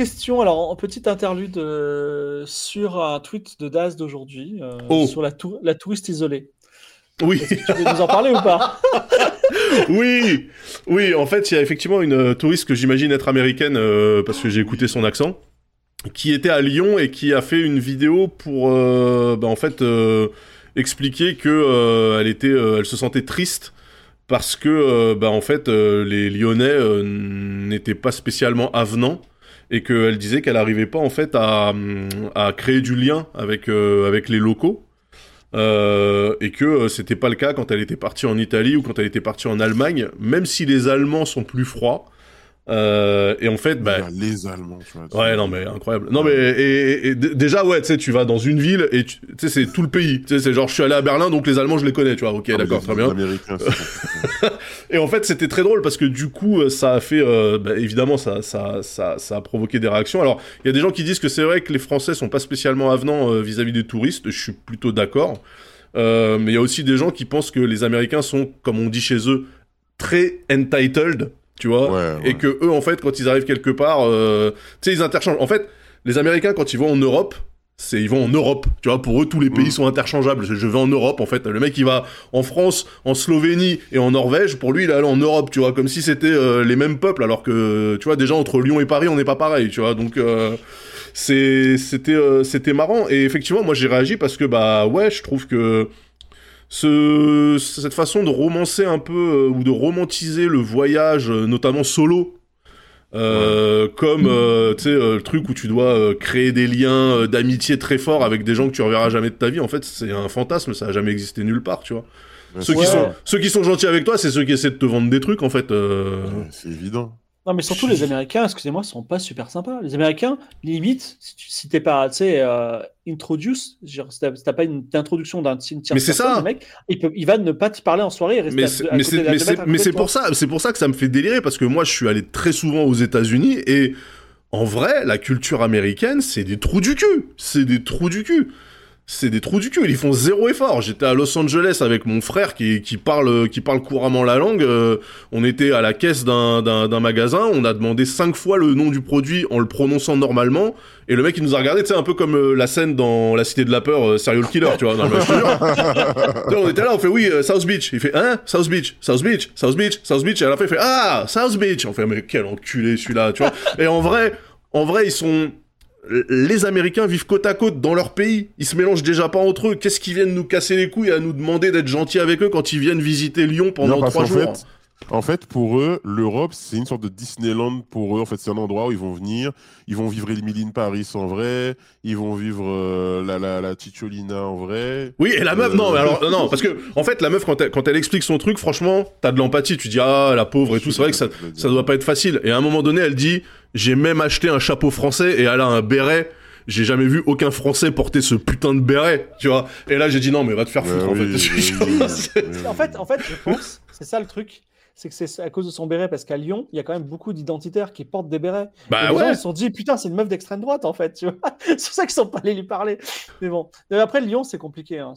question, alors en petite interlude euh, sur un tweet de Daz d'aujourd'hui euh, Oh. sur la, tou- la touriste isolée. Oui, que tu veux nous en parler ou pas? Oui, oui. En fait, il y a effectivement une euh, touriste que j'imagine être américaine euh, parce que j'ai écouté son accent, qui était à Lyon et qui a fait une vidéo pour, bah, en fait, expliquer que elle était, elle se sentait triste parce que, bah, en fait, les Lyonnais n'étaient pas spécialement avenants et qu'elle disait qu'elle n'arrivait pas en fait à, créer du lien avec euh, avec les locaux. Euh, et que euh, c'était pas le cas quand elle était partie en Italie ou quand elle était partie en Allemagne, même si les Allemands sont plus froids. Euh, et en fait, bah, Les Allemands, tu vois. Ouais, non, mais incroyable. Non, mais et, déjà, ouais, tu sais, tu vas dans une ville et tu sais, c'est tout le pays. Tu sais, c'est genre, je suis allé à Berlin, donc les Allemands, je les connais, tu vois. Ok, Ah, d'accord, très bien. Et en fait, c'était très drôle parce que du coup, euh, ça a fait, euh, bah, évidemment, ça, ça, ça, ça a provoqué des réactions. Alors, il y a des gens qui disent que c'est vrai que les Français sont pas spécialement avenants euh, vis-à-vis des touristes. Je suis plutôt d'accord. Mais il y a aussi des gens qui pensent que les Américains sont, comme on dit chez eux, très entitled, tu vois. Ouais, Et que eux, en fait, quand ils arrivent quelque part, euh, tu sais, ils interchangent. En fait, les Américains, quand ils vont en Europe, c'est ils vont en Europe. Tu vois, pour eux, tous les pays Mm. sont interchangeables. Je vais en Europe, en fait. Le mec, il va en France, en Slovénie et en Norvège. Pour lui, il est allé en Europe, tu vois, comme si c'était euh, les mêmes peuples, alors que, tu vois, déjà entre Lyon et Paris, on n'est pas pareil, tu vois. Donc, euh, c'était, c'était marrant. Et effectivement, moi, j'ai réagi parce que, bah, ouais, je trouve que ce, cette façon de romancer un peu euh, ou de romantiser le voyage, euh, notamment solo, euh, comme euh, tu sais euh, le truc où tu dois euh, créer des liens euh, d'amitié très forts avec des gens que tu reverras jamais de ta vie. En fait, c'est un fantasme, ça a jamais existé nulle part, tu vois. Ouais, Ceux qui sont ceux qui sont gentils avec toi, c'est ceux qui essaient de te vendre des trucs en fait. euh. Ouais, C'est évident. Non, mais surtout les Américains, excusez-moi, sont pas super sympas. Les Américains, limite, si tu si t'es pas, tu sais, euh, introduce, genre, si t'as pas une introduction d'un tierce Mais c'est ça. mec, il, peut, il va ne pas te parler en soirée et rester Mais c'est pour ça c'est pour ça que ça me fait délirer parce que moi je suis allé très souvent aux États-Unis et en vrai la culture américaine c'est des trous du cul c'est des trous du cul c'est des trous du cul ils font zéro effort j'étais à Los Angeles avec mon frère qui, qui parle qui parle couramment la langue euh, on était à la caisse d'un magasin on a demandé cinq fois le nom du produit en le prononçant normalement et le mec il nous a regardé tu sais un peu comme euh, la scène dans La Cité de la peur euh, Serial Killer tu vois le match, je te jure. Sais, on était là, on fait oui, euh, South Beach. Il fait hein, South Beach, South Beach, South Beach, South Beach. Et à la fin, il fait ah, South Beach. On fait mais quel enculé celui-là, tu vois. Et en vrai, en vrai, ils sont les Américains vivent côte à côte dans leur pays. Ils se mélangent déjà pas entre eux. Qu'est-ce qu'ils viennent nous casser les couilles à nous demander d'être gentils avec eux quand ils viennent visiter Lyon pendant Non, trois jours fait, En fait, pour eux, l'Europe, c'est une sorte de Disneyland pour eux. En fait, c'est un endroit où ils vont venir, ils vont vivre Emily in Paris en vrai, ils vont vivre euh, la, la, la Cicciolina en vrai. Oui, et la meuf, Euh, non, mais alors, non, parce que, en fait, la meuf, quand elle, quand elle explique son truc, franchement, t'as de l'empathie, tu dis, ah, la pauvre et tout, c'est vrai que ça, ça doit pas être facile. Et à un moment donné, elle dit, j'ai même acheté un chapeau français et elle a un béret. J'ai jamais vu aucun Français porter ce putain de béret, tu vois. Et là, j'ai dit, non, mais va te faire Ouais, foutre, en oui, fait. oui, oui, oui, oui. En fait, en fait, je pense, c'est ça le truc, c'est que c'est à cause de son béret, parce qu'à Lyon, il y a quand même beaucoup d'identitaires qui portent des bérets. bah Et les gens, ouais. ils se sont dit, putain, c'est une meuf d'extrême droite, en fait, tu vois. c'est pour ça qu'ils sont pas allés lui parler. Mais bon. Après, Lyon, c'est compliqué, hein,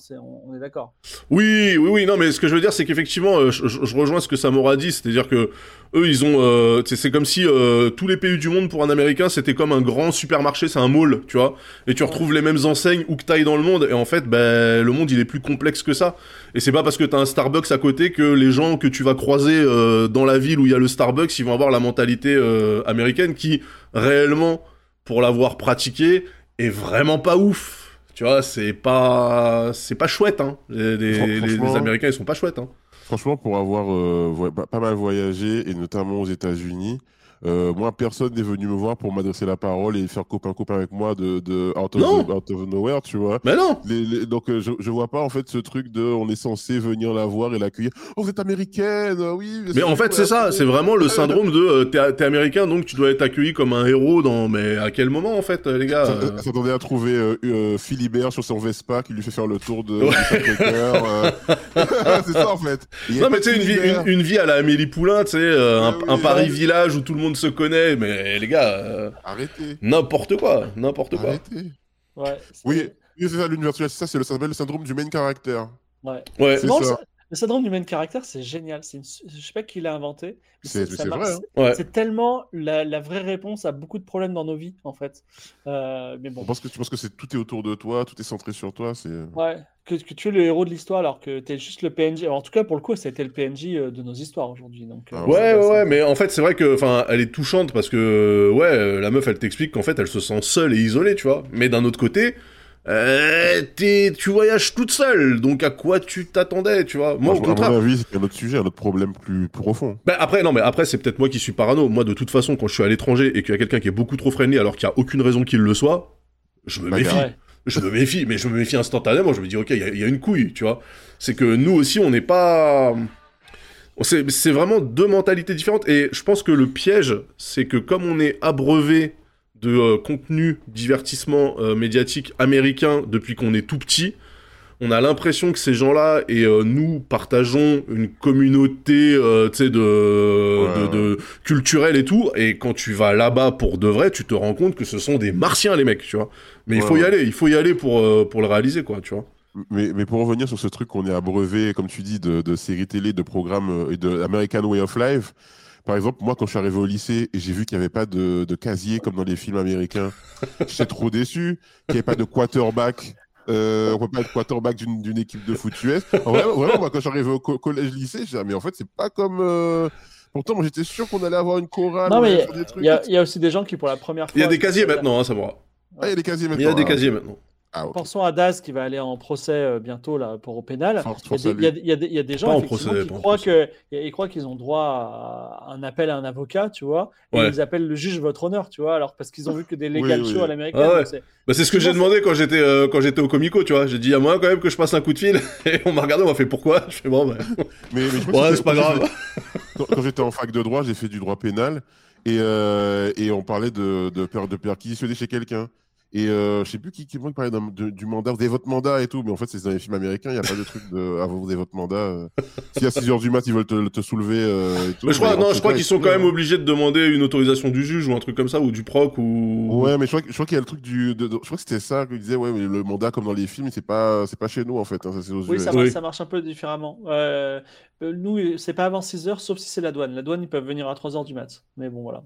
on, est d'accord. Oui, oui, oui, non, mais ce que je veux dire, c'est qu'effectivement, euh, je, je- je rejoins ce que Samora dit, c'est-à-dire que eux, ils ont, euh, c'est c'est comme si euh, tous les pays du monde pour un Américain, c'était comme un grand supermarché, c'est un mall, tu vois, et tu retrouves les mêmes enseignes où que t'ailles dans le monde, et en fait, ben, le monde, il est plus complexe que ça. Et c'est pas parce que t'as un Starbucks à côté que les gens que tu vas croiser euh, dans la ville où il y a le Starbucks, ils vont avoir la mentalité euh, américaine qui, réellement, pour l'avoir pratiqué, est vraiment pas ouf. Tu vois, c'est pas, c'est pas chouette, hein. Les, Américains, ils sont pas chouettes, hein. Franchement, pour avoir euh, pas mal voyagé, et notamment aux États-Unis, euh, moi, personne n'est venu me voir pour m'adresser la parole et faire copain-copain avec moi de, de out, of Non. the- out of nowhere, tu vois. Mais non! Les- les- donc, euh, je, je vois pas en fait ce truc de on est censé venir la voir et l'accueillir. Oh, vous êtes américaine, euh, oui. Mais en fait, ouais, c'est ça, ouais. c'est vraiment le syndrome de euh, t'es t'es américain, donc tu dois être accueilli comme un héros dans. Mais à quel moment, en fait, euh, les gars Ça- euh, s'attendait à trouver euh, Philibert sur son Vespa qui lui fait faire le tour de, euh. c'est ça en fait. Il Non, mais tu sais, une une, une vie à la Amélie Poulain, tu sais, un, Ah oui, un Paris ouais. village où tout le monde se connaît, mais les gars, euh, Arrêtez. n'importe quoi, n'importe quoi. Arrêtez. Ouais. Oui, oui c'est ça l'université. Ça, c'est le, ça s'appelle le syndrome du main character. Ouais. Ouais. C'est ça. Le syndrome du main character, c'est génial. C'est une... Je sais pas qui l'a inventé. C'est vrai. hein. Ouais. C'est tellement la, la vraie réponse à beaucoup de problèmes dans nos vies, en fait. Euh, mais bon. On pense que tu penses que c'est tout est autour de toi, tout est centré sur toi. C'est Ouais, que, que tu es le héros de l'histoire alors que tu es juste le PNJ. Alors, en tout cas, pour le coup, ça a été le PNJ euh, de nos histoires aujourd'hui. Donc, euh, Ah Ouais, ouais, ouais, mais en fait, c'est vrai que, enfin, elle est touchante parce que, ouais, euh, la meuf, elle t'explique qu'en fait, elle se sent seule et isolée, tu vois. Mais d'un autre côté, euh, t'es- tu voyages toute seule, donc à quoi tu t'attendais, tu vois? Moi, au à contraire. mon avis, c'est un autre sujet, un autre problème plus profond. Bah après non mais après c'est peut-être moi qui suis parano. Moi de toute façon quand je suis à l'étranger et qu'il y a quelqu'un qui est beaucoup trop friendly alors qu'il y a aucune raison qu'il le soit, je me méfie. Ouais. Je me méfie, mais je me méfie instantanément. Je me dis ok il y, y a une couille, tu vois. C'est que nous aussi on n'est pas. C'est c'est vraiment deux mentalités différentes et je pense que le piège c'est que comme on est abreuvé de euh, contenu divertissement euh, médiatique américain depuis qu'on est tout petit, on a l'impression que ces gens-là et euh, nous partageons une communauté, euh, de, Ouais, de, de culturelle et tout. Et quand tu vas là-bas pour de vrai, tu te rends compte que ce sont des martiens, les mecs, tu vois. Mais il Ouais, faut y aller, il faut y aller pour, pour le réaliser, quoi, tu vois. Mais, mais pour revenir sur ce truc qu'on est abreuvé, comme tu dis, de, de séries télé, de programmes et de American Way of Life. Par exemple, moi, quand je suis arrivé au lycée et j'ai vu qu'il n'y avait pas de, de casier comme dans les films américains, j'étais trop déçu. Qu'il n'y avait pas de quarterback. Euh, on peut pas être quarterback d'une équipe de foot US. En vrai, vraiment, moi, quand je suis arrivé au co- collège-lycée, j'ai dit, ah, mais en fait, c'est pas comme. euh, Pourtant, moi, j'étais sûr qu'on allait avoir une chorale. Non, mais faire des trucs. Il y, a, il y a aussi des gens qui, pour la première fois. Il y a des casiers maintenant, hein, ça va. Ah, il y a des casiers Il maintenant. y a des Ah, casiers maintenant. Ah. Pensons à Daz qui va aller en procès euh, bientôt là, pour au pénal. Il y, a des, à il y a- lui. il y a des- il y a des gens procès, qui, croient procès. que, ils croient qu'ils ont droit à un appel à un avocat, tu vois, et Ouais. ils appellent le juge votre honneur, tu vois, alors parce qu'ils ont vu que des legal Oui, oui. shows à l'américaine. Ah ouais. donc c'est- Bah, c'est ce que j'ai demandé quand j'étais euh, quand j'étais au Comico, tu vois. J'ai dit à moi quand même que je passe un coup de fil et on m'a regardé, on m'a fait pourquoi? Je fais bon, bah, Mais, mais ouais, c'est pas grave. Quand, quand j'étais en fac de droit, j'ai fait du droit pénal et, euh, et on parlait de, de, per- de perquisitionner chez quelqu'un. Et euh, je sais plus qui, qui, qui parlait de- du mandat, vous avez votre mandat et tout, mais en fait, c'est dans les films américains, il n'y a pas de truc de ah, vous avez votre mandat. euh. Si à 6h du mat, ils veulent te, te soulever. euh, et tout, Mais je crois, non, je crois qu'ils sont quand tout, même obligés de demander une autorisation du juge ou un truc comme ça ou du proc ou. Ouais, mais je crois, je crois qu'il y a le truc du. de- de- je crois que c'était ça qu'ils disaient, ouais, mais le mandat, comme dans les films, c'est pas, c'est pas chez nous, en fait. hein, ça, aux Oui, ça, Oui. marche, ça marche un peu différemment. Euh, euh, nous, c'est pas avant 6 heures, sauf si c'est la douane. La douane, ils peuvent venir à 3 heures du mat. Mais bon, voilà.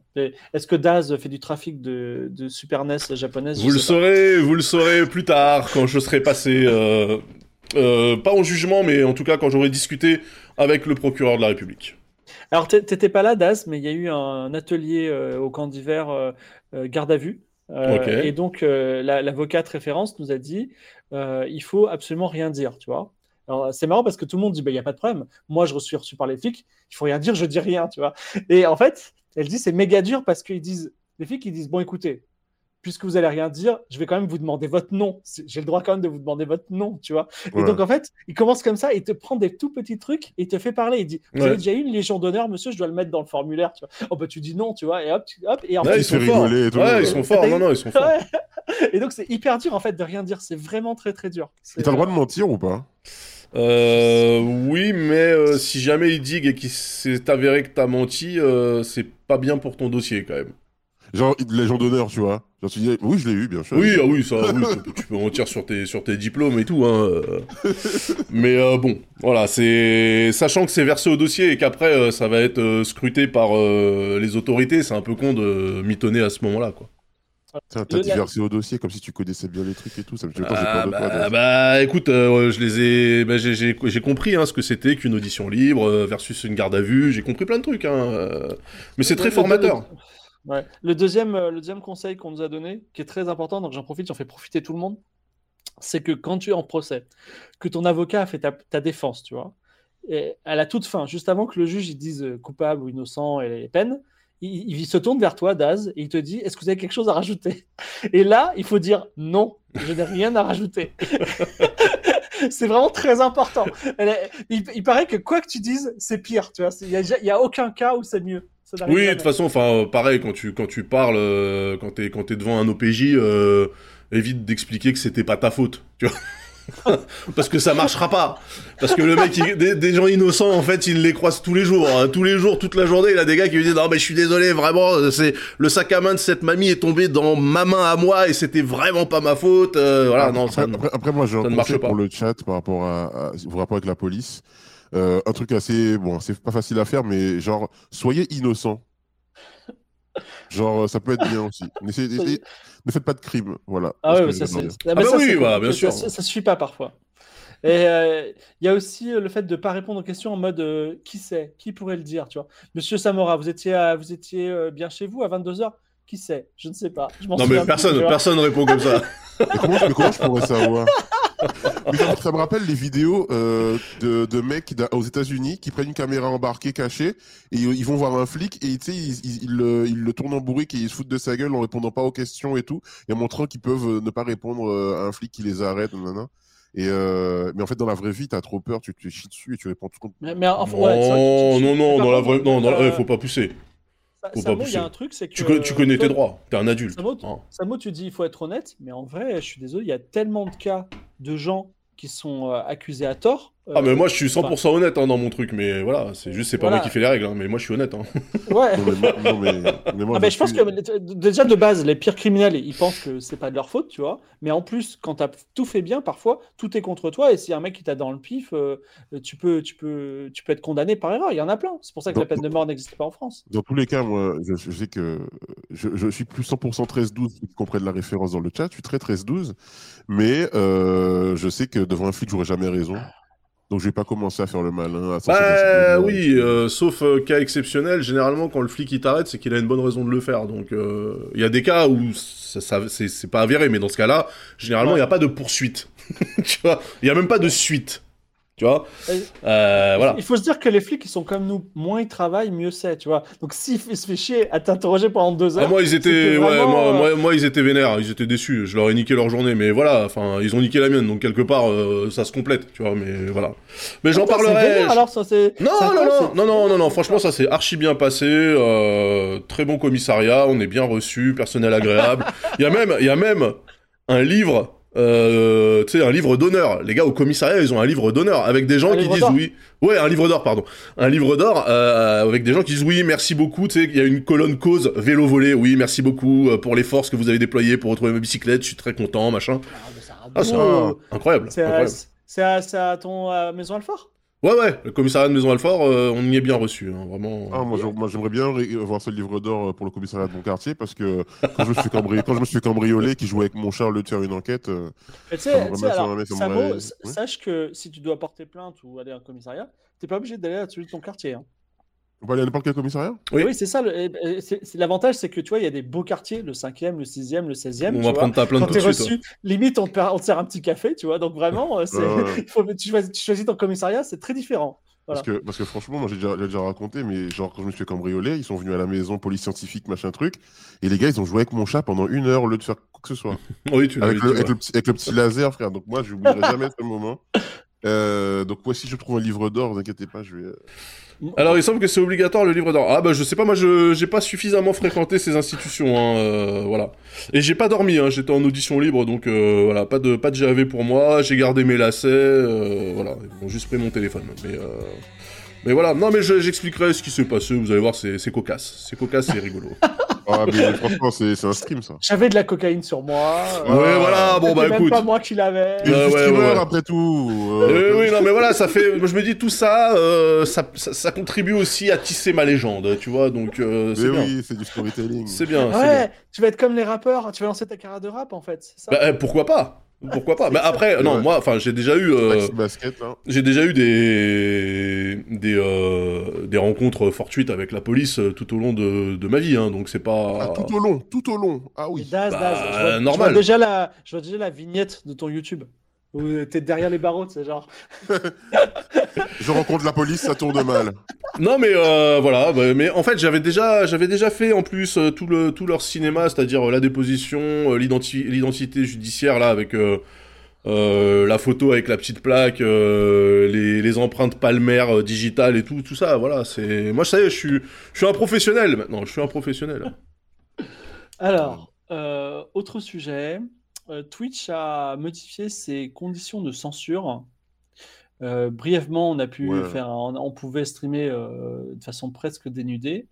Est-ce que Daz fait du trafic de, de Super NES japonaise? Vous le saurez, vous le saurez plus tard quand je serai passé, euh, euh, pas en jugement, mais en tout cas quand j'aurai discuté avec le procureur de la République. Alors, t'é- t'étais pas là, Daz, mais il y a eu un atelier euh, au camp d'hiver garde à vue. Et donc, euh, la- l'avocate référence nous a dit il faut absolument rien dire, tu vois. Alors, c'est marrant parce que tout le monde dit il n'y a pas de problème. Moi, je suis reçu par les flics, il faut rien dire, je dis rien, tu vois. Et en fait, elle dit c'est méga dur parce qu'ils disent les flics, ils disent bon, écoutez, puisque vous allez rien dire, je vais quand même vous demander votre nom. J'ai le droit quand même de vous demander votre nom, tu vois. Et donc, en fait, il commence comme ça, il te prend des tout petits trucs et il te fait parler. Il dit Vous Ouais. avez déjà eu une Légion d'honneur, monsieur, je dois le mettre dans le formulaire. Tu vois. Oh, bah, tu dis non, tu vois, et hop, tu- hop et en Ouais, fait, ils sont forts. et tout. Ouais, ils sont forts. Non, non, ils sont forts. Et donc, c'est hyper dur, en fait, de rien dire. C'est vraiment très, très dur. Et t'as le droit de mentir ou pas? Euh, oui, mais euh, si jamais il digue et qu'il s'est avéré que t'as menti, euh, c'est pas bien pour ton dossier quand même. Genre, Légion d'honneur, tu vois. Genre, tu dis, oui, je l'ai eu, bien sûr. Oui, ah oui, ça, oui, tu, peux- tu peux mentir sur tes, sur tes diplômes et tout, hein. Mais euh, bon, voilà, c'est sachant que c'est versé au dossier et qu'après euh, ça va être euh, scruté par euh, les autorités, c'est un peu con de mitonner à ce moment-là, quoi. Tiens, T'as diversé au dossier comme si tu connaissais bien les trucs et tout. Ça me fait Ah, peur de toi. bah, donc. bah, écoute, euh, je les ai, bah, j'ai- j'ai j'ai compris hein, ce que c'était qu'une audition libre versus une garde à vue. J'ai compris plein de trucs, hein, mais c'est très formateur. Euh, le deuxième conseil qu'on nous a donné, qui est très important, donc j'en profite, j'en fais profiter tout le monde, c'est que quand tu es en procès, que ton avocat a fait ta, défense, tu vois, et à la toute fin, juste avant que le juge dise euh, coupable ou innocent et les peines, il, se tourne vers toi, Daz, et il te dit Est-ce que vous avez quelque chose à rajouter? Et là, il faut dire Non, je n'ai rien à rajouter. c'est vraiment très important. Il, paraît que quoi que tu dises, c'est pire. Tu vois, il n'y a aucun cas où c'est mieux. Ça Oui, de toute façon, enfin, euh, pareil, quand tu, quand tu parles, euh, quand t'es, quand t'es devant un OPJ, euh, évite d'expliquer que c'était pas ta faute, tu vois. Parce que ça marchera pas. Parce que le mec, il- des, des gens innocents, en fait, il les croise tous les jours. hein. Tous les jours, toute la journée, il a des gars qui lui disent Non, mais je suis désolé, vraiment, c'est le sac à main de cette mamie est tombé dans ma main à moi et c'était vraiment pas ma faute. euh, voilà, non, après, ça. après, après, moi, j'ai un ça ne marche conseil pas. pour le chat par rapport à, à, au rapport avec la police. Euh, un truc assez. Bon, c'est pas facile à faire, mais genre, soyez innocent. Genre, ça peut être bien aussi. Essayez- ne faites pas de crime. Voilà. Ah ouais, ça, c'est- ah, mais bah ça, oui, c'est bah, bien Ça- sûr. Ça, ça suffit pas parfois. Et euh, il y a aussi euh, le fait de ne pas répondre aux questions en mode euh, qui sait, qui pourrait le dire, tu vois. Monsieur Samora, vous étiez, à- vous étiez euh, bien chez vous à 22h Qui sait Je ne sais pas. Je m'en Non, mais plus, personne, vois. personne répond comme ça. Mais comment, mais comment je pourrais savoir? Mais ça, ça me rappelle les vidéos euh, de, de mecs aux États-Unis qui prennent une caméra embarquée cachée et ils vont voir un flic et tu sais ils, ils- ils le, ils le tournent en bourrique et ils se foutent de sa gueule en répondant pas aux questions et tout et en montrant qu'ils peuvent euh, ne pas répondre euh, à un flic qui les arrête nanana. Et euh, mais en fait dans la vraie vie t'as trop peur tu te chies dessus et tu réponds tout compte. Mais, mais enfin, ouais, tu- non, non, dans la contre, vraie. Non, dans euh, ouais, faut pas pousser. Samo, il y a un truc, c'est que. Tu, co- tu connais tes droits, t'es un adulte. Samo, tu- Hein. Samo, tu dis il faut être honnête, mais en vrai, je suis désolé, il y a tellement de cas de gens qui sont euh, accusés à tort. Ah, mais euh, moi je suis 100% honnête hein, dans mon truc, mais voilà, c'est juste, c'est pas Voilà. moi qui fais les règles, hein, mais moi je suis honnête. Hein. Ouais. Non mais, moi- non, mais, mais moi Ah je pense que déjà de base, les pires criminels, ils pensent que c'est pas de leur faute, tu vois. Mais en plus, quand t'as tout fait bien, parfois, tout est contre toi. Et s'il y a un mec qui t'a dans le pif, euh, tu, peux, tu, peux, tu peux être condamné par erreur. Il y en a plein. C'est pour ça que Dans- la peine de mort n'existe pas en France. Dans tous les cas, moi, je, je sais que je, je suis plus 100% 13-12 qui comprennent la référence dans le chat. Je suis très 13-12, mais euh, je sais que devant un flic, j'aurais jamais raison. Donc, je vais pas commencer à faire le malin. À Bah oui, euh, sauf euh, cas exceptionnel, généralement quand le flic il t'arrête, c'est qu'il a une bonne raison de le faire. Donc euh, il y a des cas où ça, ça- c'est c'est pas avéré, mais dans ce cas-là, généralement il Ouais. n'y a pas de poursuite. tu vois, il y a même pas de suite. Tu vois, Euh, voilà. Il faut se dire que les flics, ils sont comme nous. Moins ils travaillent, mieux c'est, tu vois. Donc s'il f- se fait chier à t'interroger pendant deux heures. Ah, moi ils étaient, ouais, vraiment, moi, euh, moi, moi, ils étaient vénères, ils étaient déçus. Je leur ai niqué leur journée, mais voilà, enfin ils ont niqué la mienne, donc quelque part euh, ça se complète, tu vois. Mais voilà. Mais j'en parlerai. vénère, alors, ça, c'est- Non, non, non, non, non, non, non, franchement, ça s'est archi bien passé. euh, très bon commissariat, on est bien reçu, personnel agréable. Il y a même, il y a même un livre, euh, tu sais, un livre d'honneur. Les gars au commissariat, ils ont un livre d'honneur avec des gens Un qui disent oui. Ouais, un livre d'or, pardon. Un livre d'or euh, avec des gens qui disent oui, merci beaucoup. Tu sais, il y a une colonne cause vélo volé. Oui, merci beaucoup euh, pour les forces que vous avez déployées pour retrouver ma bicyclette. Je suis très content, machin. Ah, mais c'est un Ah, c'est incroyable. C'est à, ton euh, maison Alfort? Ouais, ouais, le commissariat de Maison Alfort, euh, on y est bien reçu, hein, vraiment. Ah, moi, j'aimerais- moi, j'aimerais bien ré- voir ce livre d'or euh, pour le commissariat de mon quartier parce que quand je me suis, cambri... quand je me suis cambriolé, qui jouait avec mon chat au lieu de faire une enquête. tu sais, sache que si tu dois porter plainte ou aller à un commissariat, t'es pas obligé d'aller à celui de ton quartier. hein. On peut aller à n'importe quel commissariat? Oui. Oui, c'est ça. c'est- c'est- L'avantage, c'est que tu vois, il y a des beaux quartiers, le 5e, le 6e, le 16e. on tu va vois. prendre ta plainte Quand tout t'es de suite. reçu, limite, on te, per- on te sert un petit café, tu vois. Donc vraiment, euh, c'est- Ouais, ouais. il faut, tu, choisis, tu choisis ton commissariat, c'est très différent. Parce, que, parce que franchement, moi j'ai déjà, j'ai déjà raconté, mais genre quand je me suis fait cambrioler, ils sont venus à la maison, police scientifique, machin truc, et les gars ils ont joué avec mon chat pendant une heure au lieu de faire quoi que ce soit. Oui, tu avec, le, avec, le petit, avec le petit laser, frère. Donc moi je n'oublierai jamais ce moment. Euh, donc ouais, si je trouve un livre d'or, vous inquiétez pas, je vais. Alors, il semble que c'est obligatoire le livre d'or. Ah bah je sais pas, moi je j'ai pas suffisamment fréquenté ces institutions, hein, euh, voilà. Et j'ai pas dormi, hein, j'étais en audition libre, donc euh, voilà, pas de pas de GAV pour moi. J'ai gardé mes lacets, euh, voilà. Ils m'ont juste pris mon téléphone, mais euh, mais voilà. Non mais je- j'expliquerai ce qui s'est passé. Vous allez voir, c'est c'est cocasse, c'est cocasse, c'est rigolo. Ah mais franchement c'est un stream ça. J'avais de la cocaïne sur moi. ouais, voilà. Bon bah même écoute. pas moi qui l'avais. Et Ouais, ouais, streamer ouais. après tout. Euh, euh, oui, non, mais voilà, ça fait. Je me dis tout ça, euh, ça, ça, ça contribue aussi à tisser ma légende, tu vois. Donc euh, mais c'est bien. oui, c'est du storytelling. C'est bien. c'est bien. Ouais, tu vas être comme les rappeurs, tu vas lancer ta carrière de rap en fait. c'est ça? Bah, euh, pourquoi pas? Pourquoi pas? Mais après, non, Ouais. moi, enfin, j'ai déjà eu, euh, j'ai déjà eu des des euh, des rencontres fortuites avec la police euh, tout au long de, de ma vie, hein, donc c'est pas. Ah, tout au long, tout au long. Ah oui. Daz, Bah, Daz, je vois, normal. Je vois, déjà la, je vois déjà la vignette de ton YouTube. Où t'es derrière les barreaux, c'est genre. Je rencontre la police, ça tourne mal. Non, mais euh, voilà. bah, mais en fait, j'avais déjà, j'avais déjà fait en plus euh, tout le tout leur cinéma, c'est-à-dire euh, la déposition, euh, l'identi- l'identité judiciaire là avec. euh, euh, la photo avec la petite plaque, euh, les, les empreintes palmaires euh, digitales et tout, tout ça, voilà, c'est... Moi, ça y est, je suis, je suis un professionnel maintenant, je suis un professionnel. Alors, euh, autre sujet. Euh, Twitch a modifié ses conditions de censure. Euh, brièvement, on a pu Ouais. faire, un- on, pouvait streamer euh, de façon presque dénudée.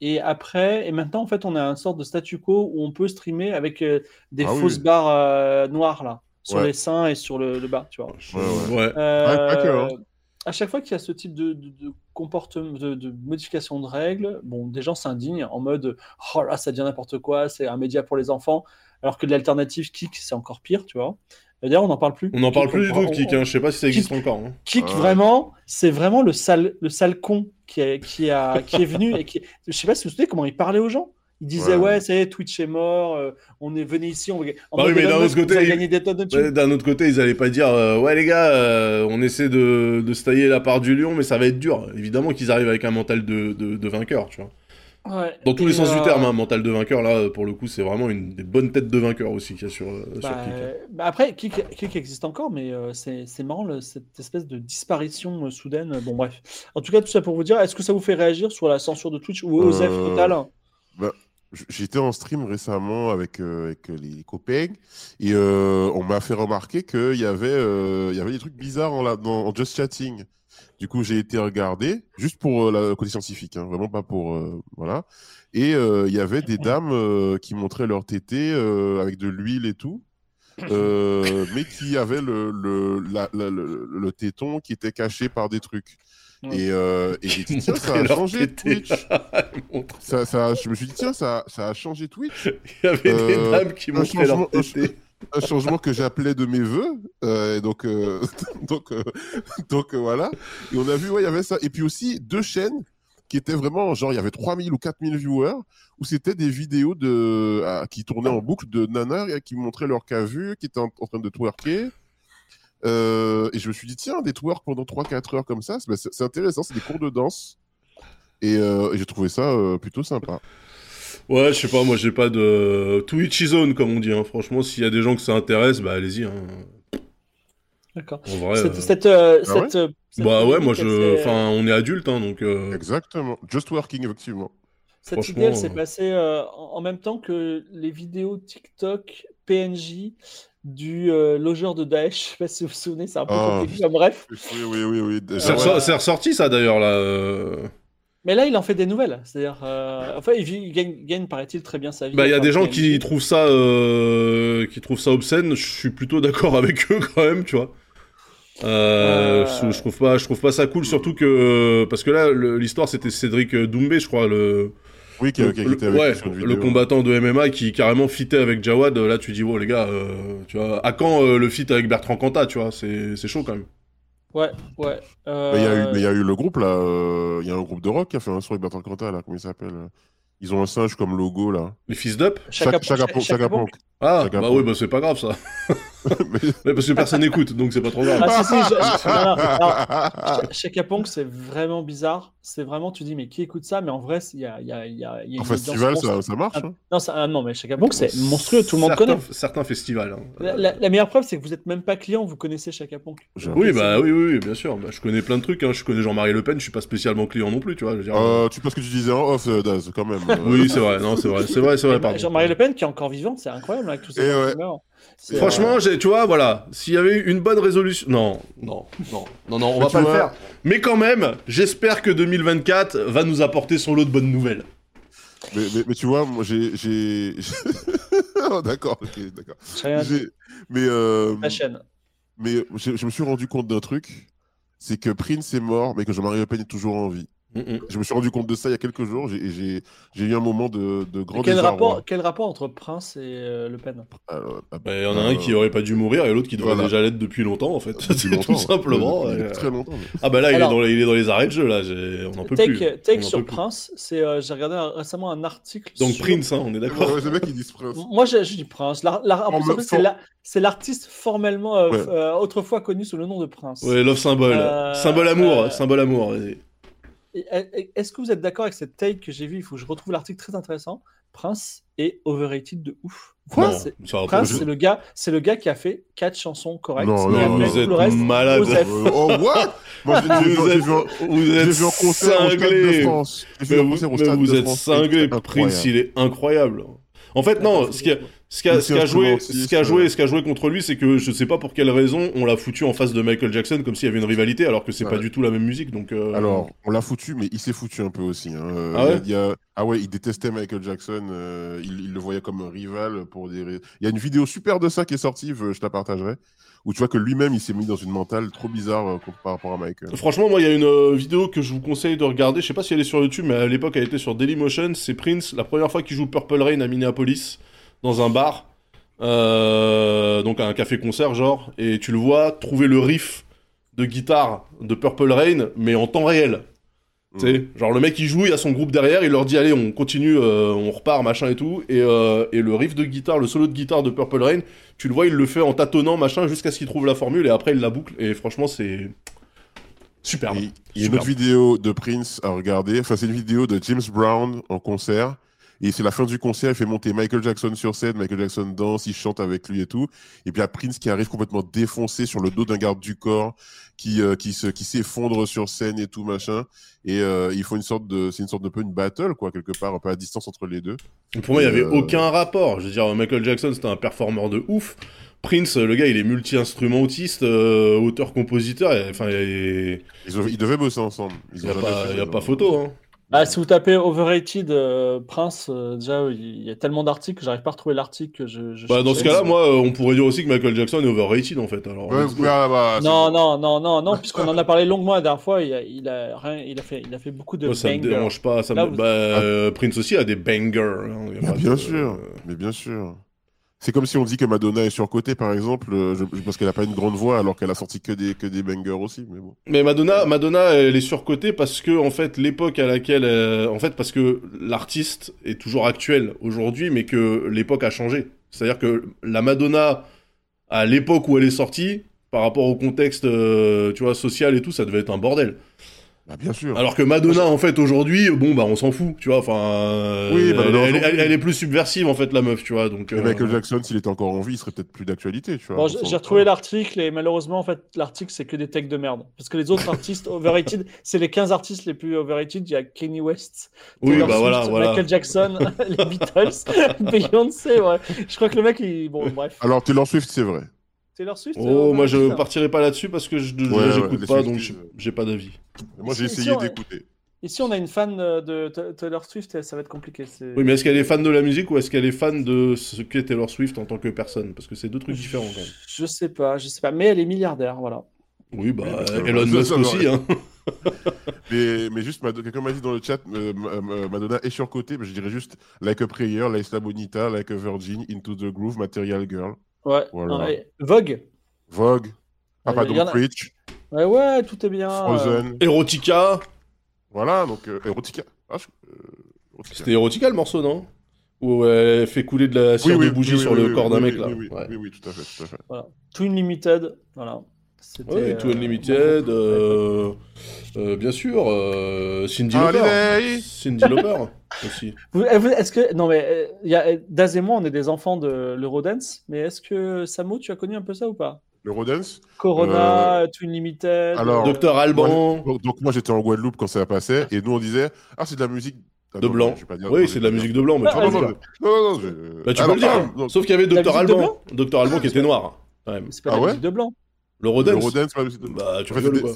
Et après, et maintenant, en fait, on a une sorte de statu quo où on peut streamer avec euh, des Ah fausses oui. barres euh, noires là, sur Ouais. les seins et sur le, le bas, tu vois. Ouais. Euh, hein. à chaque fois qu'il y a ce type de, de, de comportement, de, de modification de règles, bon, des gens s'indignent en mode oh là, ça devient n'importe quoi, c'est un média pour les enfants, alors que de l'alternative Kik, c'est encore pire, tu vois. D'ailleurs, on n'en parle plus. On n'en parle plus du tout de Kik, on- hein. je sais pas si ça existe encore. hein. Kik, Ouais. vraiment, c'est vraiment le sale, le sale con qui est, qui, a, qui est venu et qui. Je sais pas si vous vous souvenez comment il parlait aux gens. Il disait Ouais. ouais, ça y est, Twitch est mort, euh, on est venu ici, on va Bah oui, d'un autre côté, D'un autre côté, ils allaient pas dire euh, ouais les gars, euh, on essaie de, de se tailler la part du lion, mais ça va être dur. Évidemment qu'ils arrivent avec un mental de, de, de vainqueur, tu vois. Ouais. Dans tous Et, les sens euh, du terme, hein, mental de vainqueur, là, pour le coup, c'est vraiment une des bonnes têtes de vainqueur aussi qu'il y a sur, euh, sur Bah, Kik. euh, bah après, Kik, Kik existe encore, mais euh, c'est c'est marrant le- cette espèce de disparition euh, soudaine. Bon, bref. En tout cas, tout ça pour vous dire, est-ce que ça vous fait réagir sur la censure de Twitch ou OZEF Euh, total J- J'étais en stream récemment avec, euh, avec les copains et euh, on m'a fait remarquer qu'il y, avait, euh, il y avait des trucs bizarres en, la- dans, en Just Chatting. Du coup, j'ai été regarder, juste pour euh, la- le côté scientifique, hein, vraiment pas pour. euh, voilà. Et euh, il y avait des dames euh, qui montraient leur tété avec de l'huile et tout. mais qui avaient le, le, la- la- le, le téton qui était caché par des trucs. Et, euh, et j'ai dit, tiens, ça a changé. Twitch. Ça, ça, je me suis dit, tiens, ça, ça a changé Twitch. Il y avait des dames qui montraient leur tété. Un changement que j'appelais de mes voeux. euh, donc, euh, donc, euh, donc voilà. Et on a vu, ouais, il y avait ça. Et puis aussi, deux chaînes qui étaient vraiment, genre, il y avait 3000 ou 4000 viewers, où c'était des vidéos de, ah, qui tournaient en boucle de nanas qui montraient leur cas vu, qui étaient en, train de twerker. Et je me suis dit, tiens, des twerks pendant 3-4 heures comme ça, c'est bah, c'est- intéressant, c'est des cours de danse. Et, j'ai trouvé ça plutôt sympa. Ouais, je sais pas, moi j'ai pas de Twitchy zone comme on dit. Hein. Franchement, s'il y a des gens que ça intéresse, bah allez-y. Hein. D'accord. En vrai. Cette, euh, cette, euh, Ah ouais cette, euh, cette Bah ouais, moi je. Enfin, on est adulte, hein, donc. euh, Exactement. Just working, effectivement. Cette franchement, idée, elle s'est euh, passée euh, en même temps que les vidéos TikTok PNJ du euh, logeur de Daesh. Je sais pas si vous vous souvenez, c'est un peu Ah. compliqué comme bref. Oui, oui, oui, oui. C'est Ah c'est ressorti ça d'ailleurs là. Mais là, il en fait des nouvelles. C'est-à-dire, euh, enfin, il, vit- il gagne, gagne, paraît-il, très bien sa vie. Bah il y a des gens qui trouvent ça, euh, qui trouvent ça obscène. Je suis plutôt d'accord avec eux quand même, tu vois. Euh, Euh. Je, je trouve pas, je trouve pas ça cool, surtout que parce que là l'histoire c'était Cédric Doumbé, je crois le. Oui, qui, le, qui- qui était avec ouais, le vidéo. combattant de MMA qui carrément fitait avec Jawad, là tu dis, oh les gars, euh, tu vois, à quand euh, le fit avec Bertrand Cantat, tu vois, c'est c'est chaud quand même. Ouais, ouais. euh, Mais il y, a eu- mais il y a eu le groupe là, euh, il y a un groupe de rock qui a fait un son avec Bertrand Cantat là, comment il s'appelle euh, Ils ont un singe comme logo là. Les fils d'up Ponk. Ponk. Ah, Chaka bah oui, bah c'est pas grave ça. Mais- Mais parce que personne n'écoute, donc c'est pas trop grave. Ah, si, si, je- je- non, non, alors, Ch- Chaka Ponk, c'est vraiment bizarre. C'est vraiment, tu dis, mais qui écoute ça? Mais en vrai, il y a, il y a, y a, il y a En une festival, ça, ça marche. hein. Non, ça- ah, non, mais Chaka Ponk, c'est monstrueux, tout le monde certains, connaît. Certains festivals. hein. La, la- la meilleure preuve, c'est que vous n'êtes même pas client, vous connaissez Chaka Ponk. Oui, bah oui, oui, bien sûr. Bah, je connais plein de trucs. Hein. Je connais Jean-Marie Le Pen. Je suis pas spécialement client non plus, tu vois. Je veux dire, Euh, tu penses que tu disais en off, euh, Daz, quand même. euh. Oui, c'est vrai. Non, c'est vrai. C'est vrai, c'est vrai. Pardon. Jean-Marie Le Pen qui est encore vivant, c'est incroyable avec tous ces Franchement, euh, j'ai- tu vois, voilà. S'il y avait eu une bonne résolution. Non, non, non, non, non, on va pas le faire. Mais quand même, j'espère que 2024 va nous apporter son lot de bonnes nouvelles. Mais, mais, mais tu vois, moi j'ai. j'ai- Oh, d'accord, ok, d'accord. J'ai- Mais, euh, La chaîne. mais je, je me suis rendu compte d'un truc c'est que Prince est mort, mais que Jean-Marie Le Pen est toujours en vie. Mm, mm. Je me suis rendu compte de ça il y a quelques jours et j'ai j'ai eu un moment de, de grand Quel désarroi. rapport, quel rapport entre Prince et euh, Le Pen? Alors, ah, Bah, il y en a un qui aurait pas dû mourir et l'autre qui devrait Voilà. déjà l'être depuis longtemps, en fait. longtemps, tout simplement. Très longtemps. mais- Ah bah là, il, est dans les, il est dans les arrêts de jeu, là. On en peut plus. Take, On take sur plus. Prince, c'est euh, j'ai regardé un- récemment un article. Donc sur- Prince, hein, on est d'accord. Ouais, ouais, c'est le mec qui dit Prince. Moi, je, je dis Prince. Plus, plus, c'est l'artiste formellement euh, euh, autrefois connu sous le nom de Prince. Ouais, love symbole. Euh, symbole amour, euh, symbole amour. vas-y. Est-ce que vous êtes d'accord avec cette take que j'ai vue? Il faut que je retrouve l'article très intéressant. Prince est overrated de ouf. Non, ça pas. Prince, c'est le gars, c'est le gars qui a fait quatre chansons correctes. Non, et non, non, vous tout êtes le reste, malade. Oh, what? Moi, Vous êtes, vu un- vous j'ai êtes vu un concert au Stade de cinglés. France. Mais vous, mais êtes France. C'était Prince, il est incroyable. En fait, non, ce qui a, ce qui a, ce joué, ce qui a Multi-instrumentiste, joué, ce qui a joué contre lui, c'est que je sais pas pour quelle raison on l'a foutu en face de Michael Jackson comme s'il y avait une rivalité, alors que c'est Ouais. pas du tout la même musique. Donc, euh, Alors, on l'a foutu, mais il s'est foutu un peu aussi. hein. Euh, Ah ouais il y a- ah ouais, il détestait Michael Jackson. euh, il, il le voyait comme un rival pour des. Il y a une vidéo super de ça qui est sortie, je je te la partagerai, où tu vois que lui-même il s'est mis dans une mentale trop bizarre euh, par rapport à Michael. Franchement, moi, il y a une euh, vidéo que je vous conseille de regarder. Je sais pas si elle est sur YouTube, mais à l'époque, elle était sur Dailymotion. C'est Prince, la première fois qu'il joue Purple Rain à Minneapolis, dans un bar, euh, donc à un café-concert, genre, et tu le vois trouver le riff de guitare de Purple Rain, mais en temps réel. Mm. Tu sais, genre le mec il joue, il y a son groupe derrière, il leur dit allez on continue, euh, on repart, machin et tout, et, euh, et le riff de guitare, le solo de guitare de Purple Rain, tu le vois, il le fait en tâtonnant, machin, jusqu'à ce qu'il trouve la formule, et après il la boucle, et franchement c'est superbe. Il y a une autre vidéo de Prince à regarder. Enfin, c'est une vidéo de James Brown en concert. Et c'est la fin du concert, il fait monter Michael Jackson sur scène, Michael Jackson danse, il chante avec lui et tout. Et puis il y a Prince qui arrive complètement défoncé sur le dos d'un garde du corps, qui, euh, qui, se, qui s'effondre sur scène et tout, machin. Et euh, ils font une sorte de, c'est une sorte de peu une battle, quoi, quelque part, un peu à distance entre les deux. Pour moi il y avait Euh, aucun rapport, je veux dire Michael Jackson c'était un performeur de ouf, Prince le gars il est multi-instrumentiste, euh, auteur-compositeur, enfin il Ils, ont- ils devaient bosser ensemble. Ils y a, pas, y a pas photo hein. Ah, si vous tapez overrated euh, Prince, euh, déjà il y a tellement d'articles que j'arrive pas à retrouver l'article que je. je Bah, dans ce cas-là, moi, euh, on pourrait dire aussi que Michael Jackson est overrated en fait. Alors, Ouais, bah, Non, bon. non, non, non, non, puisqu'on en a parlé longuement la dernière fois, il a, il a, rien, il a, fait, il a fait beaucoup de Moi, ça me bangers. dérange pas. Ça me- Là, vous- bah, euh, Prince aussi a des bangers. hein, y a Mais pas bien de- sûr, mais bien sûr. C'est comme si on dit que Madonna est surcotée, par exemple, euh, je- parce qu'elle a pas une grande voix, alors qu'elle a sorti que des, que des bangers aussi. Mais Madonna, Madonna, elle est surcotée parce que en fait l'époque à laquelle, euh, en fait parce que l'artiste est toujours actuel aujourd'hui, mais que l'époque a changé. C'est-à-dire que la Madonna à l'époque où elle est sortie, par rapport au contexte, euh, tu vois, social et tout, ça devait être un bordel. Bah, bien sûr. Alors que Madonna, en fait, aujourd'hui, bon, bah, on s'en fout, tu vois. Enfin, Oui, elle, Madonna, elle- elle- aujourd'hui. elle est plus subversive, en fait, la meuf, tu vois. Donc, Et euh, Michael Jackson, s'il était encore en vie, il serait peut-être plus d'actualité, tu vois. Bon, j'ai retrouvé l'article et malheureusement, en fait, l'article, c'est que des takes de merde. Parce que les autres artistes overrated, c'est les 15 artistes les plus overrated. Il y a Kanye West, Oui, Taylor bah Swift, voilà, voilà. Michael Jackson, les Beatles, Beyoncé, ouais. Je crois que le mec, il... bon, bref. Alors, Taylor Swift, c'est vrai. Taylor Swift Oh, euh, moi, je partirai pas là-dessus parce que je Ouais, ouais, pas, donc euh. j'ai pas d'avis. Moi, j'ai Si- essayé si d'écouter. Ici, on a une fan euh, de Ta- Taylor Swift et ça va être compliqué. Oui, mais est-ce qu'elle est fan de la musique ou est-ce qu'elle est fan de ce qu'est Taylor Swift en tant que personne? Parce que c'est deux trucs différents, quand même. Je sais pas, je sais pas. Mais elle est milliardaire, voilà. Oui, bah, Oui, Elon Musk ça aussi, hein. Mais, mais juste, quelqu'un m'a dit dans le chat, euh, Ma- Madonna est surcotée, mais je dirais juste Like a Prayer, Like La Bonita, Like a Virgin, Into the Groove, Material Girl, Ouais. Voilà. ouais. Vogue. Vogue, Papa y en Don't a- Preach, Ouais, ouais, tout est bien. euh, Frozen. Erotica. Voilà, donc euh, Erotica. Ah, je- euh, Erotica. C'était Erotica le morceau, non? Où elle fait couler de la cire de bougie oui, sur oui, le oui, corps d'un oui, mec, oui, là. Oui, oui, Ouais. oui, oui, tout à fait, tout à fait. Voilà. Twin Limited. Voilà. C'était, Two euh, Unlimited, bon, euh, euh, bien sûr, euh, Cindy Lauper. Holiday. Cindy Lauper aussi. Vous- euh, vous- Est-ce que non mais euh, il y a, Daz et moi on est des enfants de l'Eurodance, mais est-ce que Samo tu as connu un peu ça ou pas? L'Eurodance. Corona, Twin Limited. alors, euh, Docteur Alban. Donc, donc moi j'étais en Guadeloupe quand ça passait, et nous on disait Ah, c'est de la musique. Ah, De non, blanc. pas dire- Oui, c'est de la musique de blanc, mais tu Ah, Non, le non, non, non, non, je- Bah, tu peux le dire. ah, non, Sauf qu'il y avait Docteur Alban. Docteur Alban qui était noir, c'est pas Ah la ouais musique de blanc. Le Rodens. L'Eurodance, c'est pas la musique de blanc. Bah, tu rigoles ou quoi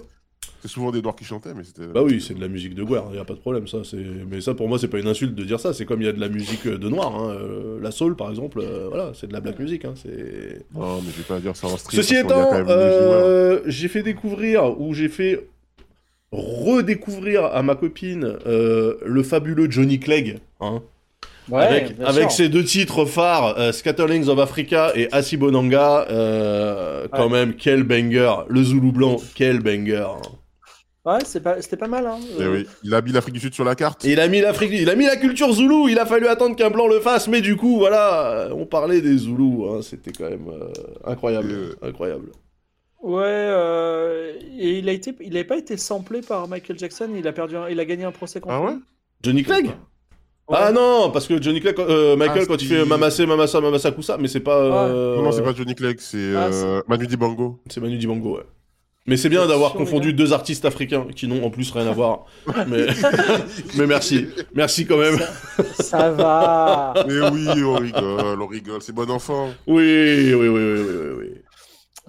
C'est souvent des noirs qui chantaient, mais c'était. Bah oui, c'est de la musique de guerre, y a pas de problème, ça. c'est- Mais ça, pour moi, c'est pas une insulte de dire ça. C'est comme il y a de la musique euh, de noir. hein, euh, La soul, par exemple, euh, voilà, c'est de la black music. Hein, c'est... Non, mais je vais pas dire ça en stream. Ceci étant, euh, j'ai fait découvrir, ou j'ai fait redécouvrir à ma copine euh, le fabuleux Johnny Clegg. Hein, Ouais, avec ses deux titres phares, euh, Scatterlings of Africa et Asibonanga, euh, quand même, quel banger. Le Zoulou blanc, quel banger. Ouais, pas, c'était pas mal. Hein. Eh Euh, oui, il a mis l'Afrique du Sud sur la carte. Et il a mis l'Afrique, il a mis la culture zoulou. Il a fallu attendre qu'un blanc le fasse, mais du coup, voilà, on parlait des zoulous. hein, C'était quand même euh, incroyable, Euh, incroyable. Ouais, euh, et il a été, il avait pas été samplé par Michael Jackson. Il a perdu, un- il a gagné un procès contre Ah ouais? Johnny Clegg? Ouais. Ah non, parce que Johnny Clegg, euh, Michael, Ah, quand il fait Mamassé, Mamassa, Mamassa, Koussa, mais c'est pas. euh, Non, non, c'est pas Johnny Clegg, c'est Ah, euh, Manu Dibango. C'est Manu Dibango, ouais. Mais c'est bien d'avoir confondu deux artistes africains qui n'ont en plus rien à voir. mais... mais merci. Merci quand même. Ça va. Mais oui, on rigole, on rigole, c'est bon enfant. Oui, oui, oui, oui, oui, oui, oui.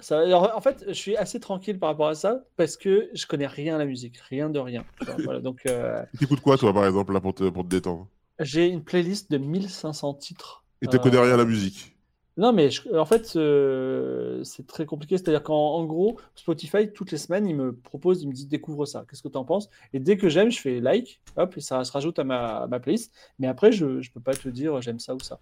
Ça- alors, en fait, je suis assez tranquille par rapport à ça parce que je connais rien à la musique, rien de rien. voilà, donc, euh, T'écoutes quoi, toi, par exemple, là, pour te, pour te détendre? J'ai une playlist de 1500 titres. Et tu Euh, connais rien à la musique? Non, mais je- en fait, euh, c'est très compliqué. C'est-à-dire qu'en en gros, Spotify, toutes les semaines, il me propose, il me dit découvre ça, qu'est-ce que tu en penses? Et dès que j'aime, je fais like, hop, et ça se rajoute à ma, playlist. Mais après, je ne peux pas te dire j'aime ça ou ça.